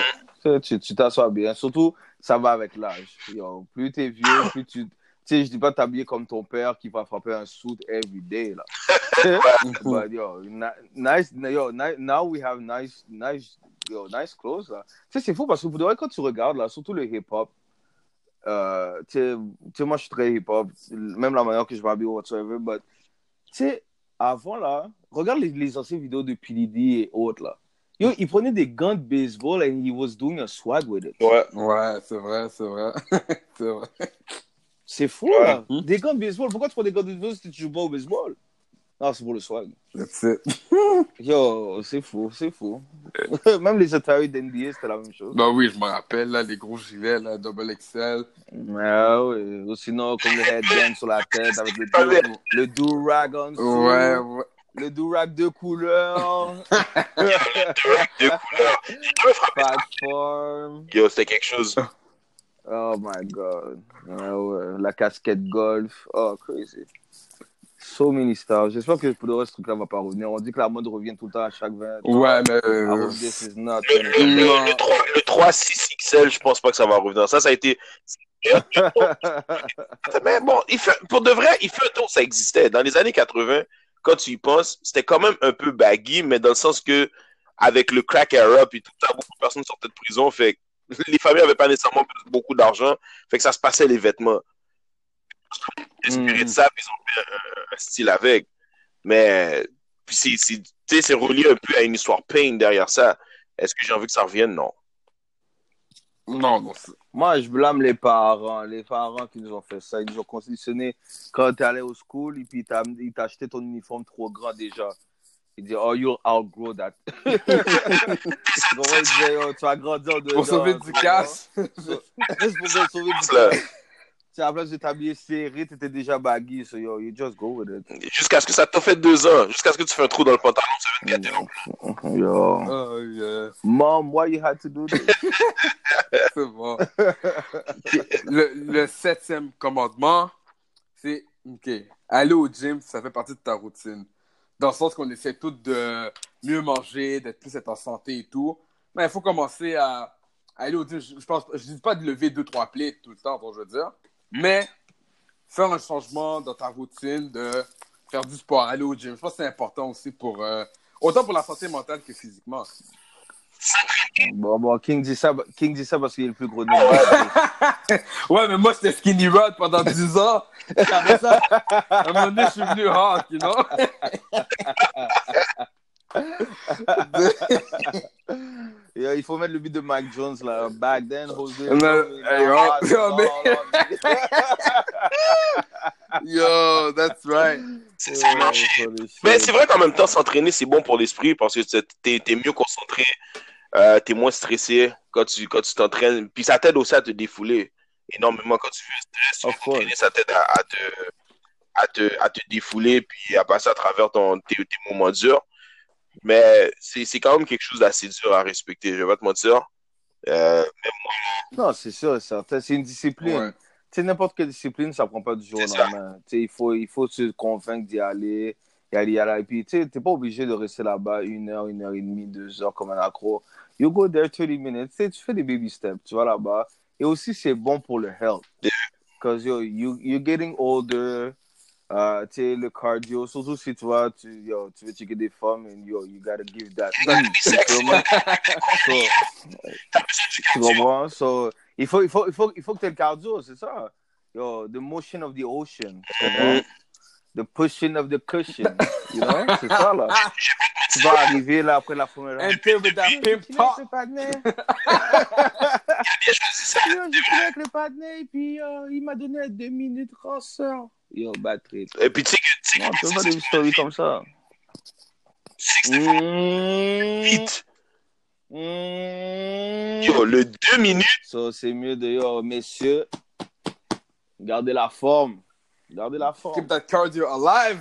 sense. Tu t'assois bien. Surtout, ça va avec l'âge. Yo, Plus t'es vieux, plus tu. Tu sais, je dis pas t'habiller comme ton père qui va frapper un suit every day, là. But yo, ni- nice, yo, ni- now we have nice, nice, yo, nice clothes, là. Tu sais, c'est fou parce que pour de vrai, quand tu regardes, là, surtout le hip-hop, euh, tu sais, moi, je suis très hip-hop, même la manière que je m'habille, whatsoever, but, tu sais, avant, là, regarde les, les anciennes vidéos de P. Diddy et autres, là. Yo, il prenait des gants de baseball and he was doing a swag with it. Ouais. Ouais, c'est vrai, c'est vrai. c'est vrai. C'est fou, Ouais. là. Des gants de baseball. Pourquoi tu prends des gants de baseball si tu joues pas au baseball? Non, c'est pour le swag. That's it. Yo, c'est fou, c'est fou. Même les Atari d'NBA, c'était la même chose. Ben oui, je me rappelle, là, les gros gilets, là, double XL. Ah oui. Ou sinon, comme le headband sur la tête avec le, do, le do-rag en dessous. Ouais, ouais. Le do-rag de couleur. J'ai jamais frappé ça. Platform. Yo, c'était quelque chose. Oh my god. Ah ouais. La casquette golf. Oh, crazy. So many stars. J'espère que pour le reste, ce truc-là va pas revenir. On dit que la mode revient tout le temps à chaque 20 ans. Ouais, mais. I euh, not Le, le, le, le 3, le 3 6XL, je pense pas que ça va revenir. Ça, ça a été. Mais bon, il fait, pour de vrai, il fait un tour, ça existait. Dans les années 80, quand tu y penses, c'était quand même un peu baggy, mais dans le sens que, avec le crack era, puis tout ça, beaucoup de personnes sortaient de prison, fait que les familles n'avaient pas nécessairement beaucoup d'argent, fait que ça se passait les vêtements. Inspiré de ça, puis ils ont fait un, un style avec. Mais, puis c'est, c'est, tu sais, c'est relié un peu à une histoire pain derrière ça. Est-ce que j'ai envie que ça revienne? Non. Non, non. Moi, je blâme les parents. Les parents qui nous ont fait ça. Ils nous ont conditionné quand tu allais au school et puis t'as- ils t'ont acheté ton uniforme trop grand déjà. Ils disaient, oh, you'll outgrow that. Donc, ils disaient, oh, tu vas grandir dedans. Pour sauver tu du cash. C'est pour sauver du cash. À la place de t'habiller serré, t'étais déjà baggy. So, yo, you just go with it. Jusqu'à ce que ça t'a fait deux ans. Jusqu'à ce que tu fais un trou dans le pantalon, ça va te gâter non? Yo. Oh, yeah. Mom, why you had to do this? C'est bon. le, le septième commandement, c'est OK. Aller au gym, ça fait partie de ta routine. Dans le sens qu'on essaie tous de mieux manger, d'être plus en santé et tout. Mais il faut commencer à, aller au gym. Je, pense, je dis pas de lever deux, trois plates tout le temps, je veux dire. Mais faire un changement dans ta routine, de faire du sport, aller au gym. Je pense que c'est important aussi pour. euh, autant pour la santé mentale que physiquement. Bon, bon, King dit ça, King dit ça parce qu'il est le plus gros de nous. Ouais, mais moi, j'étais skinny rod pendant 10 ans. Après ça, à un moment donné, je suis venu hard, you know? Yo, il faut mettre le but de Mike Jones là. Back then, Jose. Yo, Yo, that's right. C'est c'est marché. Mais c'est vrai qu'en même temps, s'entraîner, c'est bon pour l'esprit parce que t'es t'es mieux concentré. Euh, t'es moins stressé quand tu quand tu t'entraînes. Puis ça t'aide aussi à te défouler énormément quand tu fais un stress. Ça t'aide à, à te, à, te, à te défouler puis à passer à travers ton, tes, tes moments durs. Mais c'est quand même quelque chose d'assez dur à respecter, je vais pas te mentir. Euh, Non, c'est sûr, c'est une discipline. Ouais. Tu sais, n'importe quelle discipline, ça prend pas du jour au ça. lendemain. Tu sais, il faut, il faut se convaincre d'y aller, y aller, y aller. Et puis, tu t'es pas obligé de rester là-bas une heure, une heure et demie, deux heures comme un accro. You go there 30 minutes. Tu fais des baby steps, tu vas là-bas. Et aussi, c'est bon pour le health. Because yo, you, you're getting older. Euh, tu sais, le cardio, surtout si tu vois, tu, yo, tu veux checker des femmes, and yo, you gotta give that. gotta be sexy. So, tu comprends? So, il faut, il faut, il faut, il faut que tu aies le cardio, c'est ça? Yo, the motion of the ocean. tu comprends? The pushing of the cushion. You know? C'est ça, là. tu vas arriver là après la première round. Enter with that pimp Tu talk. le patinet. bien choisi ça. J'ai avec le et puis euh, il m'a donné deux minutes ranceur. Yo, bad trip. Et puis tu sais que tu sais Non, tu pas des stories comme ça? c'est que Mm, vite. mm. Yo, le deux minutes, So, c'est mieux de, yo, messieurs, gardez la forme. Gardez la forme. Keep that cardio alive.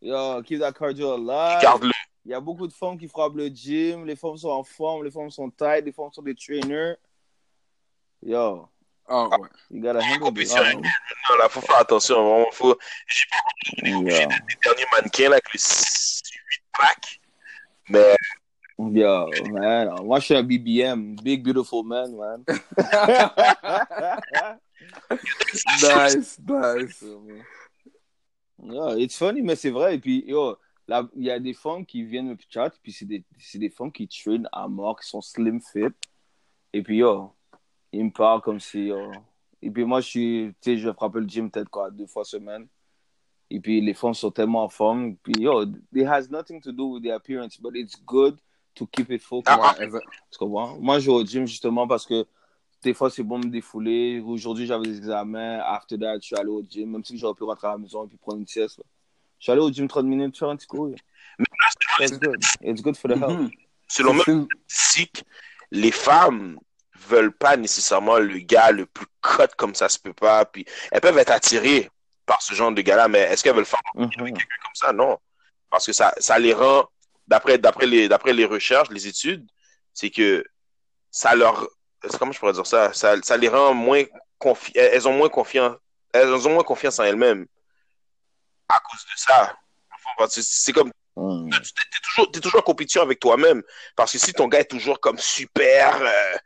Yo, keep that cardio alive. garde-le. Il y a beaucoup de femmes qui frappent le gym. Les femmes sont en forme, les femmes sont tight, les femmes sont des trainers. Yo, Ah ouais. you gotta handle this. compétition. Non, là, faut faire attention. Vraiment, faut... J'ai pas Yeah. les derniers mannequins là, avec le 8 pack. Mais Yo, man. Moi, je suis un BBM. Big, beautiful man, man. Nice, nice. Yeah, it's funny, mais c'est vrai. Et puis, yo, il y a des femmes qui viennent me chat, puis c'est des, c'est des femmes qui traînent à mort, qui sont slim fit. Et puis, yo, ils me parlent comme si, yo. Et puis, moi, je suis, tu sais, je vais frapper le gym peut-être quoi, deux fois semaine. Et puis, les femmes sont tellement en forme. Puis, yo, it has nothing to do with the appearance, but it's good to keep it focused. Ah. Tu comprends? Moi, je vais au gym justement parce que des fois, c'est bon de me défouler. Aujourd'hui, j'avais des examens. After that, je suis allé au gym, même si j'aurais pu rentrer à la maison et puis prendre une sieste. là. Je suis allé au gym 30 minutes, faire un petit coup. It's good. It's good for the health. Mhm. selon statistique, les femmes veulent pas nécessairement le gars le plus cut comme ça se peut pas. Puis elles peuvent être attirées par ce genre de gars-là, mais est-ce qu'elles veulent faire Mhm. comme ça? Non. Parce que ça, ça les rend, d'après, d'après les, d'après les recherches, les études, c'est que ça leur, comment je pourrais dire ça? Ça, ça les rend moins confi, elles ont moins confiance, elles ont moins confiance en elles-mêmes à cause de ça. C'est comme Mm. tu es toujours, t'es toujours en compétition avec toi-même. Parce que si ton gars est toujours comme super euh,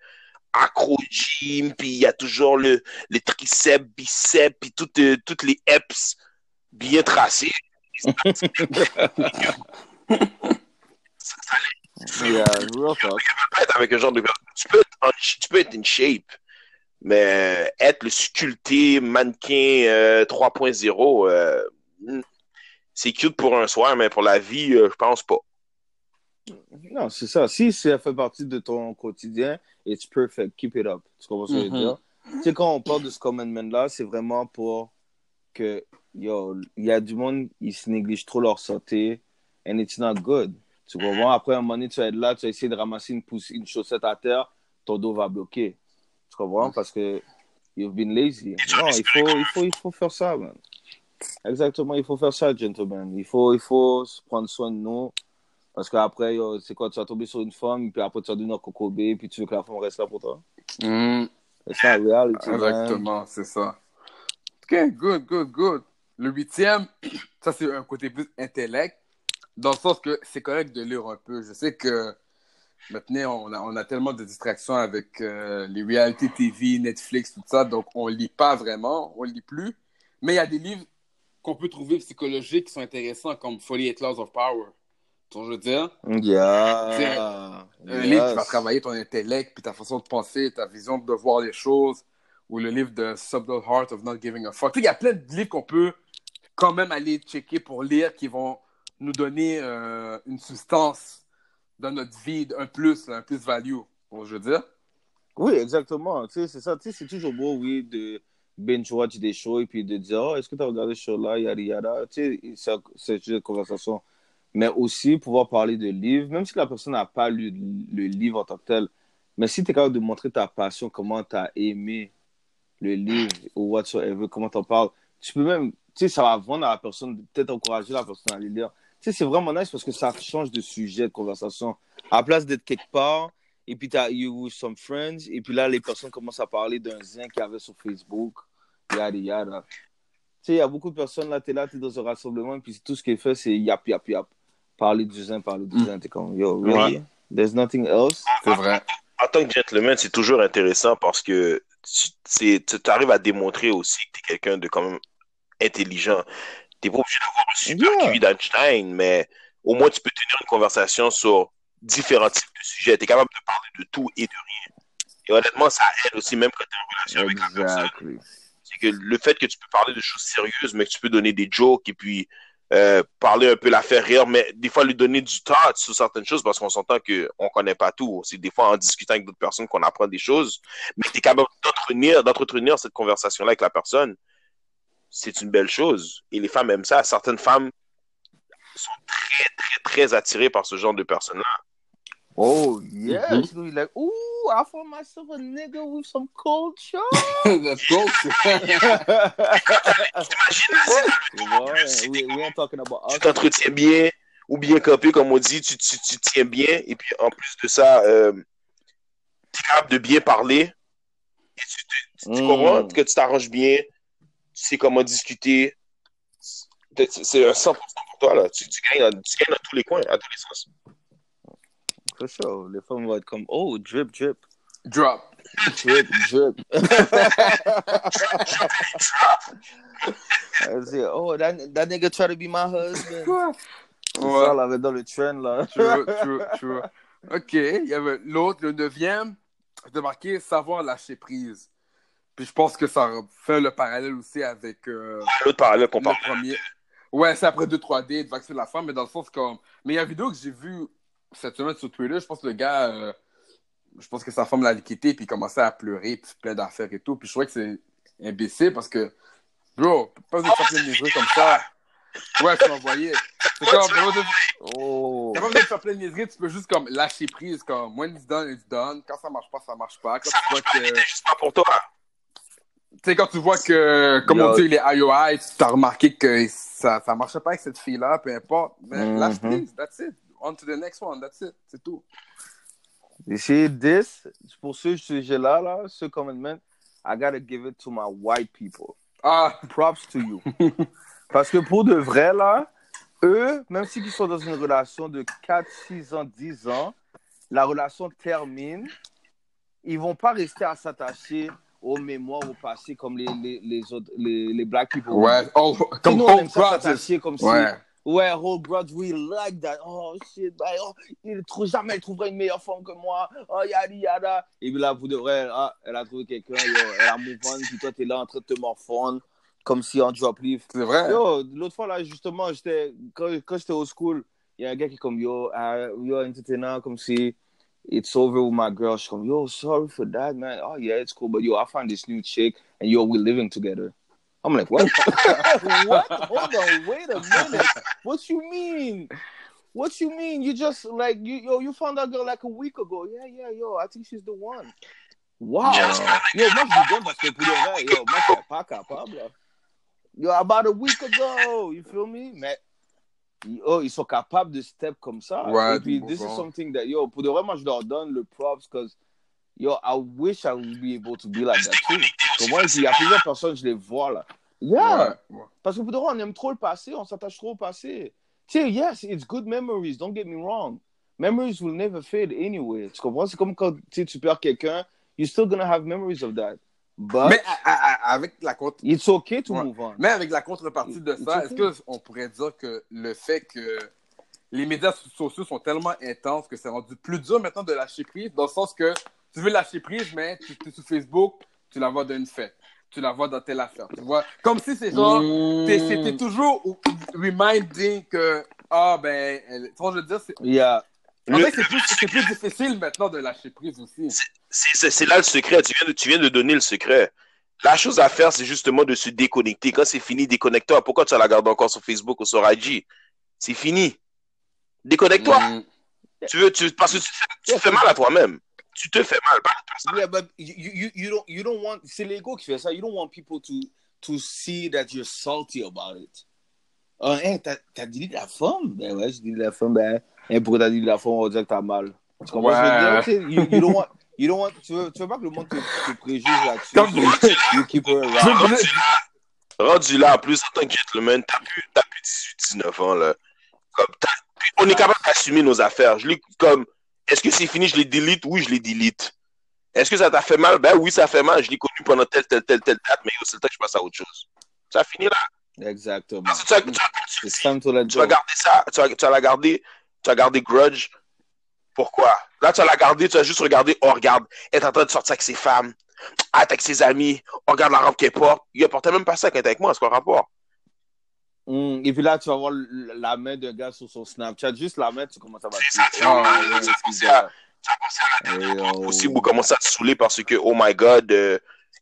accro gym, puis il y a toujours le, les triceps, biceps, puis toutes, euh, toutes les eps bien tracés, Yeah, real talk. pas être avec un genre de tu peux être, en- tu peux être in shape, mais être le sculpté mannequin euh, 3.0, euh, c'est cute pour un soir, mais pour la vie, euh, je pense pas. Non, c'est ça. Si ça fait partie de ton quotidien, it's perfect. Keep it up. Tu comprends ce que je veux Mhm. dire? Tu sais, quand on parle de ce commandment-là, c'est vraiment pour que, yo, il y a du monde, ils se négligent trop leur santé, and it's not good. Tu comprends? Après, un moment donné, tu vas être là, tu vas essayer de ramasser une, pousse, une chaussette à terre, ton dos va bloquer. Tu comprends? Parce que you've been lazy. Non, il faut, il faut, il faut faire ça, man. Exactement, il faut faire ça, gentlemen. Il faut, il faut prendre soin de nous. Parce qu'après, c'est quoi, tu vas tomber sur une femme, puis après, tu vas devenir cocobé, puis tu veux que la femme reste là pour toi? Mhm. C'est reality, man. Exactement, c'est ça. Ok, good, good, good. Le huitième, ça c'est un côté plus intellect, dans le sens que c'est correct de lire un peu. Je sais que maintenant, on a, on a tellement de distractions avec euh, les reality TV, Netflix, tout ça, donc on lit pas vraiment, on lit plus. Mais il y a des livres qu'on peut trouver psychologiques qui sont intéressants, comme 48 Laws of Power. Tu vois ce que je veux dire? Yeah. Un Yes. livre qui va travailler ton intellect, puis ta façon de penser, ta vision de voir les choses, ou le livre de Subtle Heart of Not Giving a Fuck. Il y a plein de livres qu'on peut quand même aller checker pour lire qui vont nous donner euh, une substance dans notre vie, un plus, un plus-value, je veux dire. Oui, exactement. Tu sais, c'est ça. Tu sais, c'est toujours beau, oui, de binge-watch des shows et puis de dire, oh, est-ce que tu as regardé ce show-là, yada yada. Tu sais, c'est- une conversation mais aussi pouvoir parler de livres, même si la personne n'a pas lu le livre en tant que tel. Mais si tu es capable de montrer ta passion, comment tu as aimé le livre ou whatsoever, comment t'en parles, tu peux même, tu sais, ça va vendre à la personne, peut-être encourager la personne à le lire. Tu sais, c'est vraiment nice parce que ça change de sujet de conversation. À la place d'être quelque part, et puis tu as you with some friends, et puis là, les personnes commencent à parler d'un zin qu'il y avait sur Facebook, yada yada. Tu sais, il y a beaucoup de personnes là, tu es là, tu es dans un rassemblement, et puis tout ce qui est fait, c'est yap, yap, yap. Parler du zin, parler du zin. Tu es comme, yo, really? Ouais. There's nothing else? C'est vrai. En tant que gentleman, c'est toujours intéressant parce que tu arrives à démontrer aussi que tu es quelqu'un de quand même intelligent. Tu n'es pas obligé d'avoir un super Yeah. QI d'Einstein, mais au moins tu peux tenir une conversation sur différents types de sujets. Tu es capable de parler de tout et de rien. Et honnêtement, ça aide aussi, même quand tu es en relation avec la personne. C'est que le fait que tu peux parler de choses sérieuses, mais que tu peux donner des jokes et puis euh, parler un peu, la faire rire, mais des fois lui donner du temps sur certaines choses parce qu'on s'entend qu'on connaît pas tout. C'est des fois en discutant avec d'autres personnes qu'on apprend des choses, mais tu es capable d'entretenir, d'entretenir cette conversation-là avec la personne. C'est une belle chose. Et les femmes aiment ça. Certaines femmes sont très, très, très attirées par ce genre de personnes-là. Oh, yeah. Mhm. She's gonna be like, ooh, I found myself a nigga with some culture. Let's go. Tu vois, we, we ain't talking about us. tu t'entretiens bien ou bien campé, comme on dit, tu, tu, tu tiens bien. Et puis, en plus de ça, euh, tu es capable de bien parler. Et tu, te- tu- tu Mm. comprends que tu t'arranges bien. Tu sais comment discuter. C'est un 100% pour toi. Là. Tu, tu, gagnes dans, tu gagnes dans tous les coins, à tous les sens. For sure. Les femmes vont être comme, oh, drip, drip. Drop. Drip, drip. Elle dit, oh, that, that nigga try to be my husband. C'est ça, Ouais. là, dans le trend, là. True, true, true. OK. Il y avait l'autre, le neuvième. J'ai marqué savoir lâcher prise. Puis je pense que ça fait le parallèle aussi avec euh, L'autre parallèle qu'on le parle. premier. Ouais, c'est après 2-3 dates, vacciner la femme, mais dans le sens comme. Mais il y a une vidéo que j'ai vue cette semaine sur Twitter. Je pense que le gars, euh, je pense que sa femme l'avait quitté, puis il commençait à pleurer, puis plein d'affaires et tout. Puis je trouvais que c'est imbécile parce que, bro, pas de faire plein de niaiseries comme ça. Ouais, tu m'envoyais. C'est comme, t'as pas de- Oh. t'as pas besoin de faire plein de niaiseries, tu peux juste comme lâcher prise, comme, when it's done, it's done. Quand ça marche pas, ça marche pas. Quand tu vois que. C'était juste pas pour toi. Tu sais, quand tu vois que, comme on dit, les IOI, tu as remarqué que ça, ça marchait pas avec cette fille-là, peu importe. Mais Mhm. lâche prise, that's it. On to the next one, that's it. C'est tout. You see, this, pour ce sujet-là, là, ce commitment, I gotta give it to my white people. Ah, Props to you. Parce que pour de vrai, là, eux, même s'ils sont dans une relation de 4, 6 ans, 10 ans, la relation termine, ils vont pas rester à s'attacher aux mémoires, au passé, comme les, les, les autres, les, les black people. ouais. Oh, comme nous, on aime Home ça s'attacher comme si, Ouais. Whole Grudge, we like that. Oh shit, bah, oh, il trouve jamais, il trouverait une meilleure femme que moi. Oh yada yada. Et puis là, pour de vrai, ah, elle a trouvé quelqu'un, elle a move on, puis toi, t'es là en train de te morfondre, comme si en drop leaf. C'est vrai. Yo, l'autre fois, là, justement, j'étais, quand, quand j'étais au school, il y a un gars qui est comme, yo, ah, yo, entertainant, comme si, it's over with my girl. Je suis comme, yo, sorry for that, man. Oh, yeah, it's cool, but yo, I found this new chick, and yo, we're living together. I'm like, what? what? Hold on, wait a minute. What you mean? What you mean? You just like you yo, you found that girl like a week ago. Yeah, yeah, yo, I think she's the one. Wow. Yo, moi je dis parce que pour le vrai, yo, moi je suis pas capable. Yo, about a week ago, you feel me? Mais oh, ils sont capables de step comme ça. Right, Et puis, this is something that yo, pour de vrai, moi je leur donne le props because yo, I wish I would be able to be like that too. Pour moi, il y a plusieurs personnes, je les vois là. Yeah. Ouais. ouais. Parce que pour de vrai, on aime trop le passé, on s'attache trop au passé. Tu sais, yes, it's good memories, don't get me wrong. Memories will never fade anyway. Tu comprends? C'est comme quand tu perds quelqu'un, you're still gonna have memories of that. But Mais à- à- à- avec la contre... it's okay to Ouais. move on. Mais avec la contrepartie de It's ça, okay. est-ce qu'on pourrait dire que le fait que les médias sociaux sont tellement intenses que c'est rendu plus dur maintenant de lâcher prise, dans le sens que tu veux lâcher prise, mais tu es sur Facebook, tu la vois dans une fête, tu la vois dans telle affaire, tu vois. Comme si c'est genre, Mm. t'es- c'était toujours reminding que, ah ben, elle... tu vois, je veux dire, c'est... Yeah. En Le- fait, c'est plus, c'est plus difficile maintenant de lâcher prise aussi. C'est là le secret. Tu viens, de, tu viens de donner le secret. La chose à faire, c'est justement de se déconnecter. Quand c'est fini, déconnecte-toi. Pourquoi tu la gardes encore sur Facebook ou sur IG? C'est fini. Déconnecte-toi. Mm. Tu veux, tu, parce que tu, fais mal à toi-même. Tu te fais mal, personne. Yeah, but you, you, you don't you don't want c'est l'ego qui fait ça. You don't want people to to see that you're salty about it. Ah, hein, t'as t'as dit la femme? Ben ouais, j'ai dit la femme. Ben, hein, pourquoi t'as dit la femme? On va dire que t'as mal. Tu comprends ce que je veux dire? Tu sais, You, you don't want, you don't want, tu veux, tu veux pas que le monde te, te préjuge là-dessus. Comme- you keep her around. Rendu là, rendu là, en plus, t'inquiète, le man, t'as plus, t'as plus 18, 19 ans, là. Comme, t'as- on est capable d'assumer nos affaires. Je l'ai, comme, est-ce que c'est fini, je les delete? Oui, je les delete. Est-ce que ça t'a fait mal? Ben oui, ça fait mal. Je l'ai connu pendant telle, telle, telle, telle date, mais c'est le temps que je passe à autre chose. Ça a fini là. Exactement. Parce que tu vas, tu vas garder ça, tu vas, tu vas la garder, tu vas garder grudge. Pourquoi? Là, tu vas la garder, tu vas juste regarder, oh, regarde, elle est en train de sortir avec ses femmes, elle est avec ses amis, oh, regarde la robe qu'elle porte. Il portait même pas ça quand elle était avec moi, c'est quoi le rapport? Mm, et puis là, tu vas voir la main d'un gars sur son Snapchat. Juste la main, tu commences à battre. Ça, tu vas Ah, voir, ouais, c'est penser à- penser à la dernière fois aussi, vous commencez à te saouler parce que, oh my god, euh,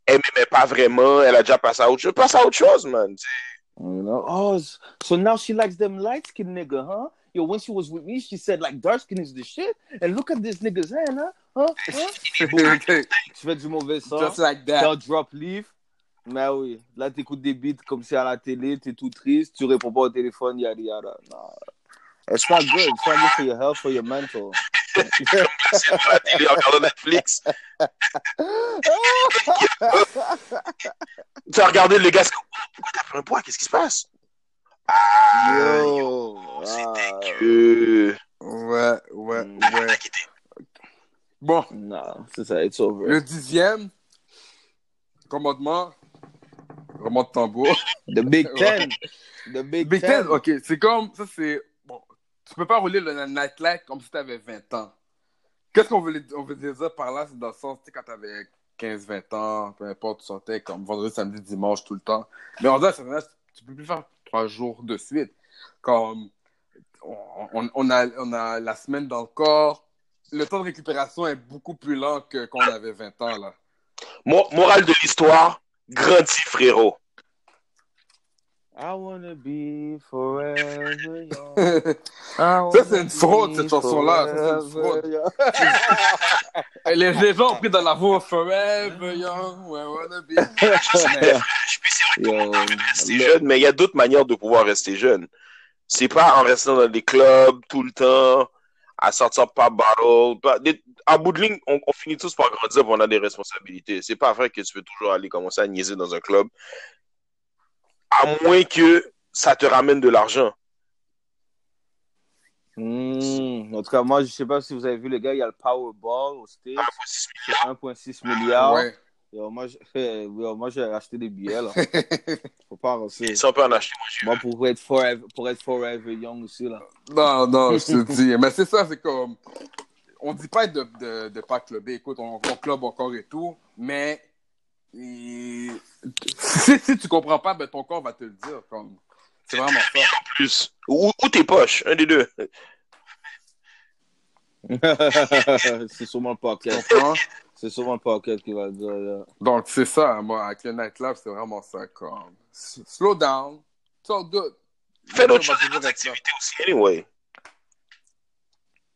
elle m'aimait pas vraiment, elle a déjà passé à autre chose. Passe à autre chose, man. You know? Oh, so now she likes them light skinned nigga, huh? Yo, when she was with me, she said like dark skin is the shit. And look at this nigga's hand, huh? Huh? huh? tu fais du mauvais son. Just like that. drop leaf. Mais oui, là, t'écoutes des beats comme si à la télé, t'es tout triste, tu réponds pas au téléphone, yada yada. Non. It's not good. It's not good for your health, for your mental. C'est à la télé en regardant Netflix. tu as regardé le gars, pourquoi t'as pris un poids? Qu'est-ce qui se passe? Ah, Yo. Ah, que... Ouais, ouais, Mm. ouais. Bon, non, c'est ça, it's over. le dixième commandement, remonte tambour. The Big Ten. The Big, Big Ten. Ten, ok, c'est comme, ça c'est, bon, tu peux pas rouler le nightlife comme si t'avais 20 ans. Qu'est-ce qu'on veut, on veut dire par là, c'est dans le sens, tu sais, quand t'avais 15-20 ans, peu importe, tu sortais comme vendredi, samedi, dimanche, tout le temps. Mais en vrai, tu peux plus faire trois jours de suite. Comme, on, on- on a, on a la semaine dans le corps, le temps de récupération est beaucoup plus lent que quand on avait 20 ans, là. Mo- morale de l'histoire, grandis, frérot. I wanna be forever young. Ça, c'est une fraude, cette chanson-là. C'est une fraude. Les, les gens ont pris dans la voix Forever Young, we wanna be. Yo, Rester jeune, mais il y a d'autres manières de pouvoir rester jeune. C'est pas en restant dans des clubs tout le temps, à sortir par battle. Pas- des- à bout de ligne, on, on finit tous par grandir, on a des responsabilités. C'est pas vrai que tu peux toujours aller commencer à niaiser dans un club, à moins que ça te ramène de l'argent. Hmm, En tout cas, moi, je sais pas si vous avez vu, les gars, il y a le Powerball au States. Ah, faut six milliards. 1,6 milliards. Ouais. Yo, moi, je- yo, moi, j'ai acheté des billets, là. Faut pas avancer. Si on peut en acheter, moi, pour être forever, pour être forever young aussi, là. Non, non, je te dis. Mais c'est ça, c'est comme. On dit pas de, de, de pas clubber. Écoute, on, on club encore et tout, mais. et- Si, si tu comprends pas, ben ton corps va te le dire. Comme... C'est vraiment ça. plus. Ou, ou tes poches, un des deux. c'est sûrement le pocket. C'est sûrement le pocket qui va le dire, là. Donc, c'est ça, moi, avec le nightlife, c'est vraiment ça. Comme... Slow down. It's all good. Fais d'autres choses, d'autres activités aussi, anyway.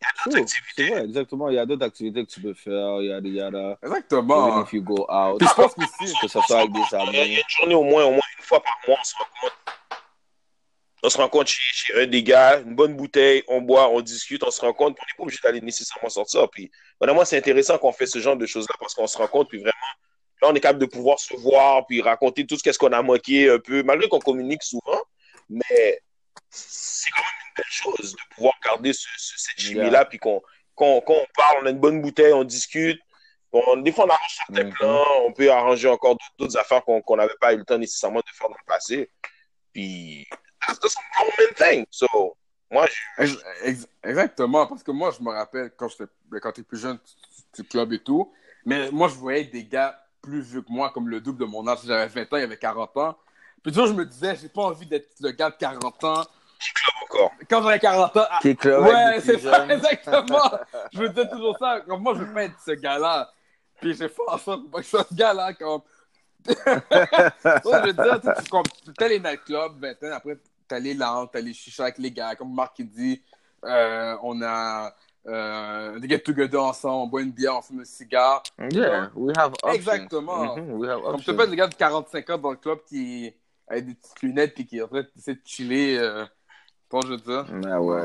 Il y a d'autres activités. vrai, exactement. Il y a d'autres activités que tu peux faire, yada yada. Even Exactement. if you go out. Puis je pense qu'aussi, Que ça soit avec des Il y a il y a amis. une journée au moins, au moins une fois par mois, on se rencontre. On se rencontre chez, chez un des gars, une bonne bouteille, on boit, on discute, on se rencontre, on n'est pas obligé d'aller nécessairement sortir. Puis, vraiment, c'est intéressant qu'on fait ce genre de choses-là parce qu'on se rencontre, puis vraiment, là, on est capable de pouvoir se voir, puis raconter tout ce qu'est-ce qu'on a manqué un peu, malgré qu'on communique souvent, mais c'est quand même une belle chose de pouvoir garder ce, ce- cette chimie-là, puis qu'on qu'on qu'on parle, on a une bonne bouteille, on discute. Bon, des fois, on arrange certains Mhm. plans, on peut arranger encore d'autres- affaires qu'on qu'on n'avait pas eu le temps nécessairement de faire dans le passé. Puis, that's, that's a common thing. So, moi, je- Exactement, parce que moi, je me rappelle quand j'étais ben, quand t'es plus jeune, tu, club et tout, mais moi, je voyais des gars plus vieux que moi, comme le double de mon âge. J'avais 20 ans, il avait 40 ans. Puis toujours, je me disais, j'ai pas envie d'être le gars de 40 ans. encore? Quand j'avais 40 ans, ah, Qui club ouais, c'est ça, exactement. je me disais toujours ça. Comme moi, je veux pas être ce gars-là. Puis j'ai fait en sorte que ce gars-là, comme. Je veux dire, tu tu comme- t'as les nightclubs, 20 ans, après, t'as les lounges, t'as les chichas avec les gars, comme Marc qui dit. Euh, on a euh, des get-together ensemble, on boit une bière, on fume un cigare. Yeah, we have options. Exactement. Mhm, we have Comme options. parle, des gars de 45 ans dans le club qui avec des petites lunettes et qui est en train d'essayer de chiller. Euh, comment je veux dire? Mais ouais,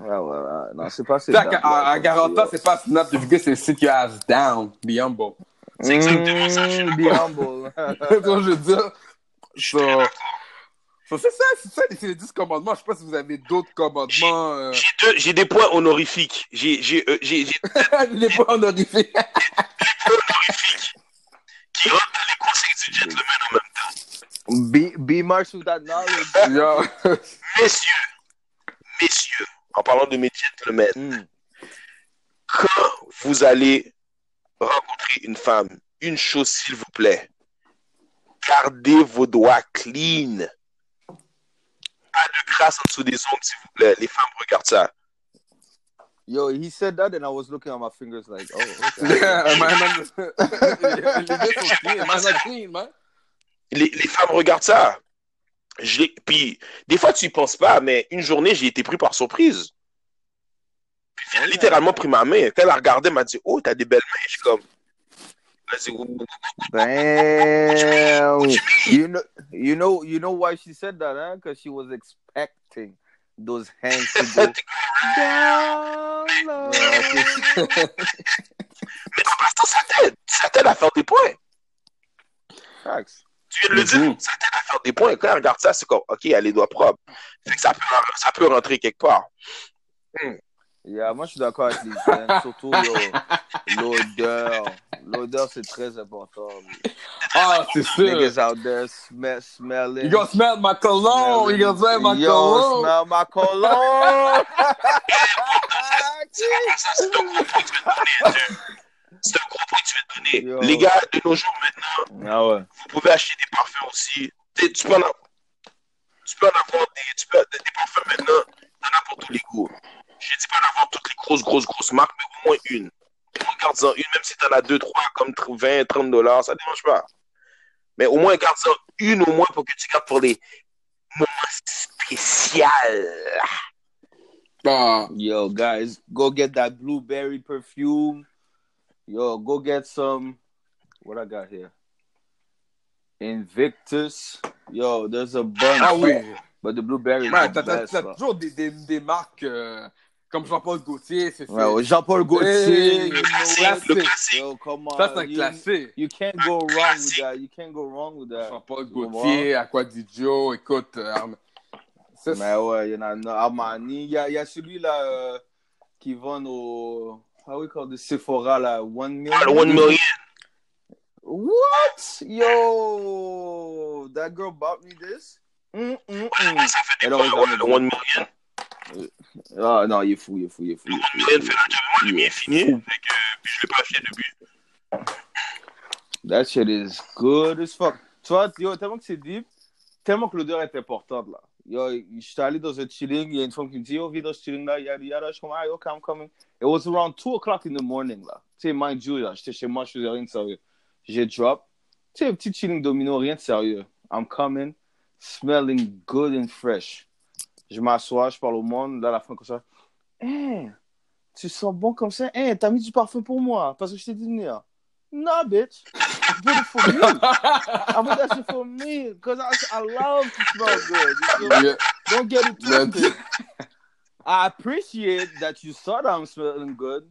ouais, ouais, ouais. Non, c'est pas sais, à, à, à 40 ans, c'est pas Snap the gars, c'est sit your ass down, be humble. C'est exactement ça, je suis Mm, Be humble. Je veux dire? So, so, c'est ça, c'est ça, c'est les 10 commandements. Je sais pas si vous avez d'autres commandements. Euh... J'ai deux- J'ai des points honorifiques. J'ai j'ai, euh, j'ai- les points honorifiques. qui rentrent dans les conseils du gentleman en même temps. Be, be with that knowledge. Messieurs, messieurs, en parlant de mes gentlemen, Mm. quand vous allez rencontrer une femme, une chose s'il vous plaît, gardez vos doigts clean. Pas de crasse en dessous des ongles, s'il vous plaît. Les femmes regardent ça. Yo, he said that, and I was looking at my fingers like, oh, okay. Yeah, man, man. les clean, man. Les, les femmes regardent ça. Je puis, des fois, tu y penses pas, mais une journée, j'ai été pris par surprise. Puis, elle a littéralement pris ma main. Quand elle a regardé, elle m'a dit Oh, t'as des belles mains. Je suis comme. Elle a dit, Oh, Damn. You know, you know, you know why she said that, huh? Because she was expecting those hands to go down low. Mais en passant, ça t'aide. Ça t'aide à faire des points. Facts. Tu viens de le dire, ça t'aide à faire des points. Quand elle regarde ça, c'est comme OK, elle a les doigts propres. Fait que ça peut, ça peut rentrer quelque part. Yeah, moi je suis d'accord avec les jeunes, surtout yo, l'odeur. L'odeur c'est très important. Ah, c'est sûr. Niggas out there smell, smelling. You gonna smell my cologne? You gonna smell my Yo, cologne? smell my cologne. Ça, c'est un gros point que tu viens de donner. C'est un gros point que tu viens de donner. Yo. Les gars, de nos jours maintenant, ah ouais. vous pouvez acheter des parfums aussi. Tu, tu peux, en avoir, tu peux en avoir des, tu peux, des, des parfums maintenant dans n'importe tous les goûts. Je ne dis pas d'avoir toutes les grosses, grosses, grosses marques, mais au moins une. Regarde-en une, même si tu en as deux, trois, comme 20, 30 dollars, ça ne dérange pas. Mais au moins, garde-en une au moins pour que tu gardes pour les moments spéciaux. Ah, Yo, guys, go get that blueberry perfume. Yo, go get some. What I got here? Invictus. Yo, there's a bunch. ah oui. But the blueberry. is Ouais, t'as, toujours des, des, des marques euh, comme Jean-Paul Gaultier. C'est. Ouais, ouais, Jean-Paul Gaultier. Le classique, le classique. Yo, come on. Ça, c'est un you, classique. you can't go wrong with that. You can't go wrong with that. Jean-Paul Gaultier, Aquadidio, écoute. euh, ça, Mais ouais, il y en a un Armani. Il y a, il y a celui-là euh, qui vend au. How we call this? Sephora, là. One million. Ah, le One Million. What? Yo, that girl bought me this? Mm, mm, mm. Ouais, ça fait des fois, ouais, le dit. One Million. Ah non, il est fou, il est fou, il est fou. Il est fou, il est fou. la job. Moi, le mien est fini. Fait que, puis je l'ai pas acheté depuis. That shit is good as fuck. Tu vois, yo, tellement que c'est deep, tellement que l'odeur est importante là. Yo, je suis allé dans un chilling, il y a une femme qui me dit, yo, viens dans ce chilling là, yada yada. Je suis comme, ah, ok, I'm coming. It was around 2 o'clock in the morning là. Tu sais, mind you, là, j'étais chez moi, je faisais rien de sérieux. J'ai drop. Tu sais, petit chilling domino, rien de sérieux. I'm coming, smelling good and fresh. Je m'assois, je parle au monde, là, la fin comme ça. Hey, tu sens bon comme ça? Hey, t'as mis du parfum pour moi, parce que je t'ai dit de venir. No, bitch. For me. I put that shit for me because I, I love to smell good. You me? Yeah. Don't get it Yeah. twisted. I appreciate that you thought I'm smelling good,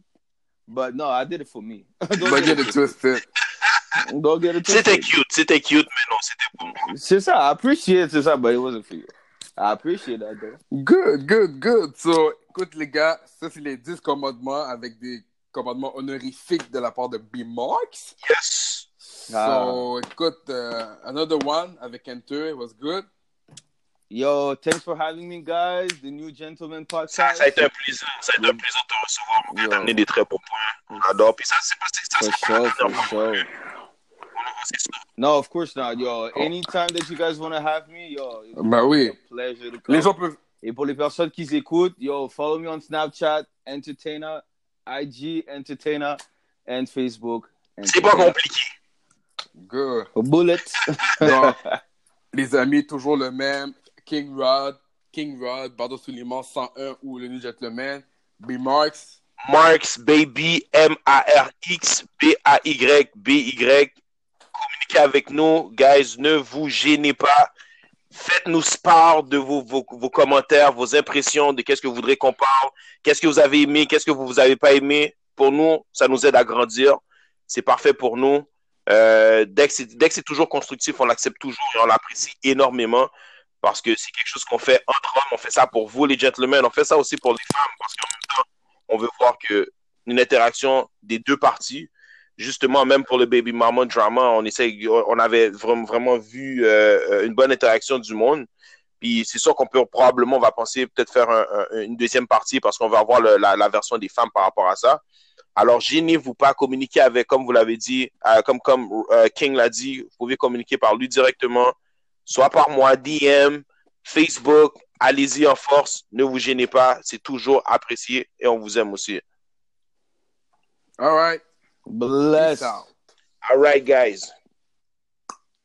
but no, I did it for me. Don't, But get get it twisted. twisted. Don't get it C'était twisted. cute, c'était cute, mais non, c'était pour moi. C'est ça, I appreciate c'est ça, but it wasn't for you. I appreciate that though. Good, good, good. So, écoute, les gars, ça, c'est les 10 commandements avec des commandements honorifiques de la part de B-Marks. Yes. So, écoute, uh, another one avec Enter, it was good. Yo, thanks for having me, guys. The New Gentleman Ça, podcast. ça a été un plaisir. Ça a été un plaisir de te recevoir. On vient Yo. d'amener des très bons points. On adore. Puis ça, c'est pas ça. For c'est pas sure, for dernière fois sure. que- On aura- c'est ça. No, of course not, yo. Anytime that you guys want to have me, yo, it's Ben oui. a pleasure to come. Les gens peuvent. Et pour les personnes qui écoutent, yo, follow me on Snapchat, Entertainer, IG, Entertainer, and Facebook. C'est pas compliqué. Good. A bullet. Donc, les amis, toujours le même. King Rod, King Rod, Bardo Suleiman 101 ou le New Gentleman. B Marks. Marks, Baby, M-A-R-X, B-A-Y, B-Y. Avec nous, guys. Ne vous gênez pas. Faites-nous part de vos, vos, commentaires, vos impressions de qu'est-ce que vous voudrez qu'on parle, qu'est-ce que vous avez aimé, qu'est-ce que vous n'avez pas aimé. Pour nous, ça nous aide à grandir. C'est parfait pour nous. Euh, dès que c'est dès que c'est toujours constructif, on l'accepte toujours et on l'apprécie énormément parce que c'est quelque chose qu'on fait entre hommes. On fait ça pour vous, les gentlemen. On fait ça aussi pour les femmes parce qu'en même temps, on veut voir que une interaction des deux parties. Justement, même pour le baby mama drama, on on avait vraiment, vu euh, une bonne interaction du monde. Puis c'est sûr qu'on peut probablement, on va penser peut-être faire un- un- une deuxième partie parce qu'on va avoir le- la, version des femmes par rapport à ça. Alors, gênez-vous pas, communiquer avec, comme vous l'avez dit, euh, comme, comme euh, King l'a dit, vous pouvez communiquer par lui directement, soit par moi, DM, Facebook, allez-y en force, ne vous gênez pas, c'est toujours apprécié et on vous aime aussi. All right. Bless. Out. All right, guys.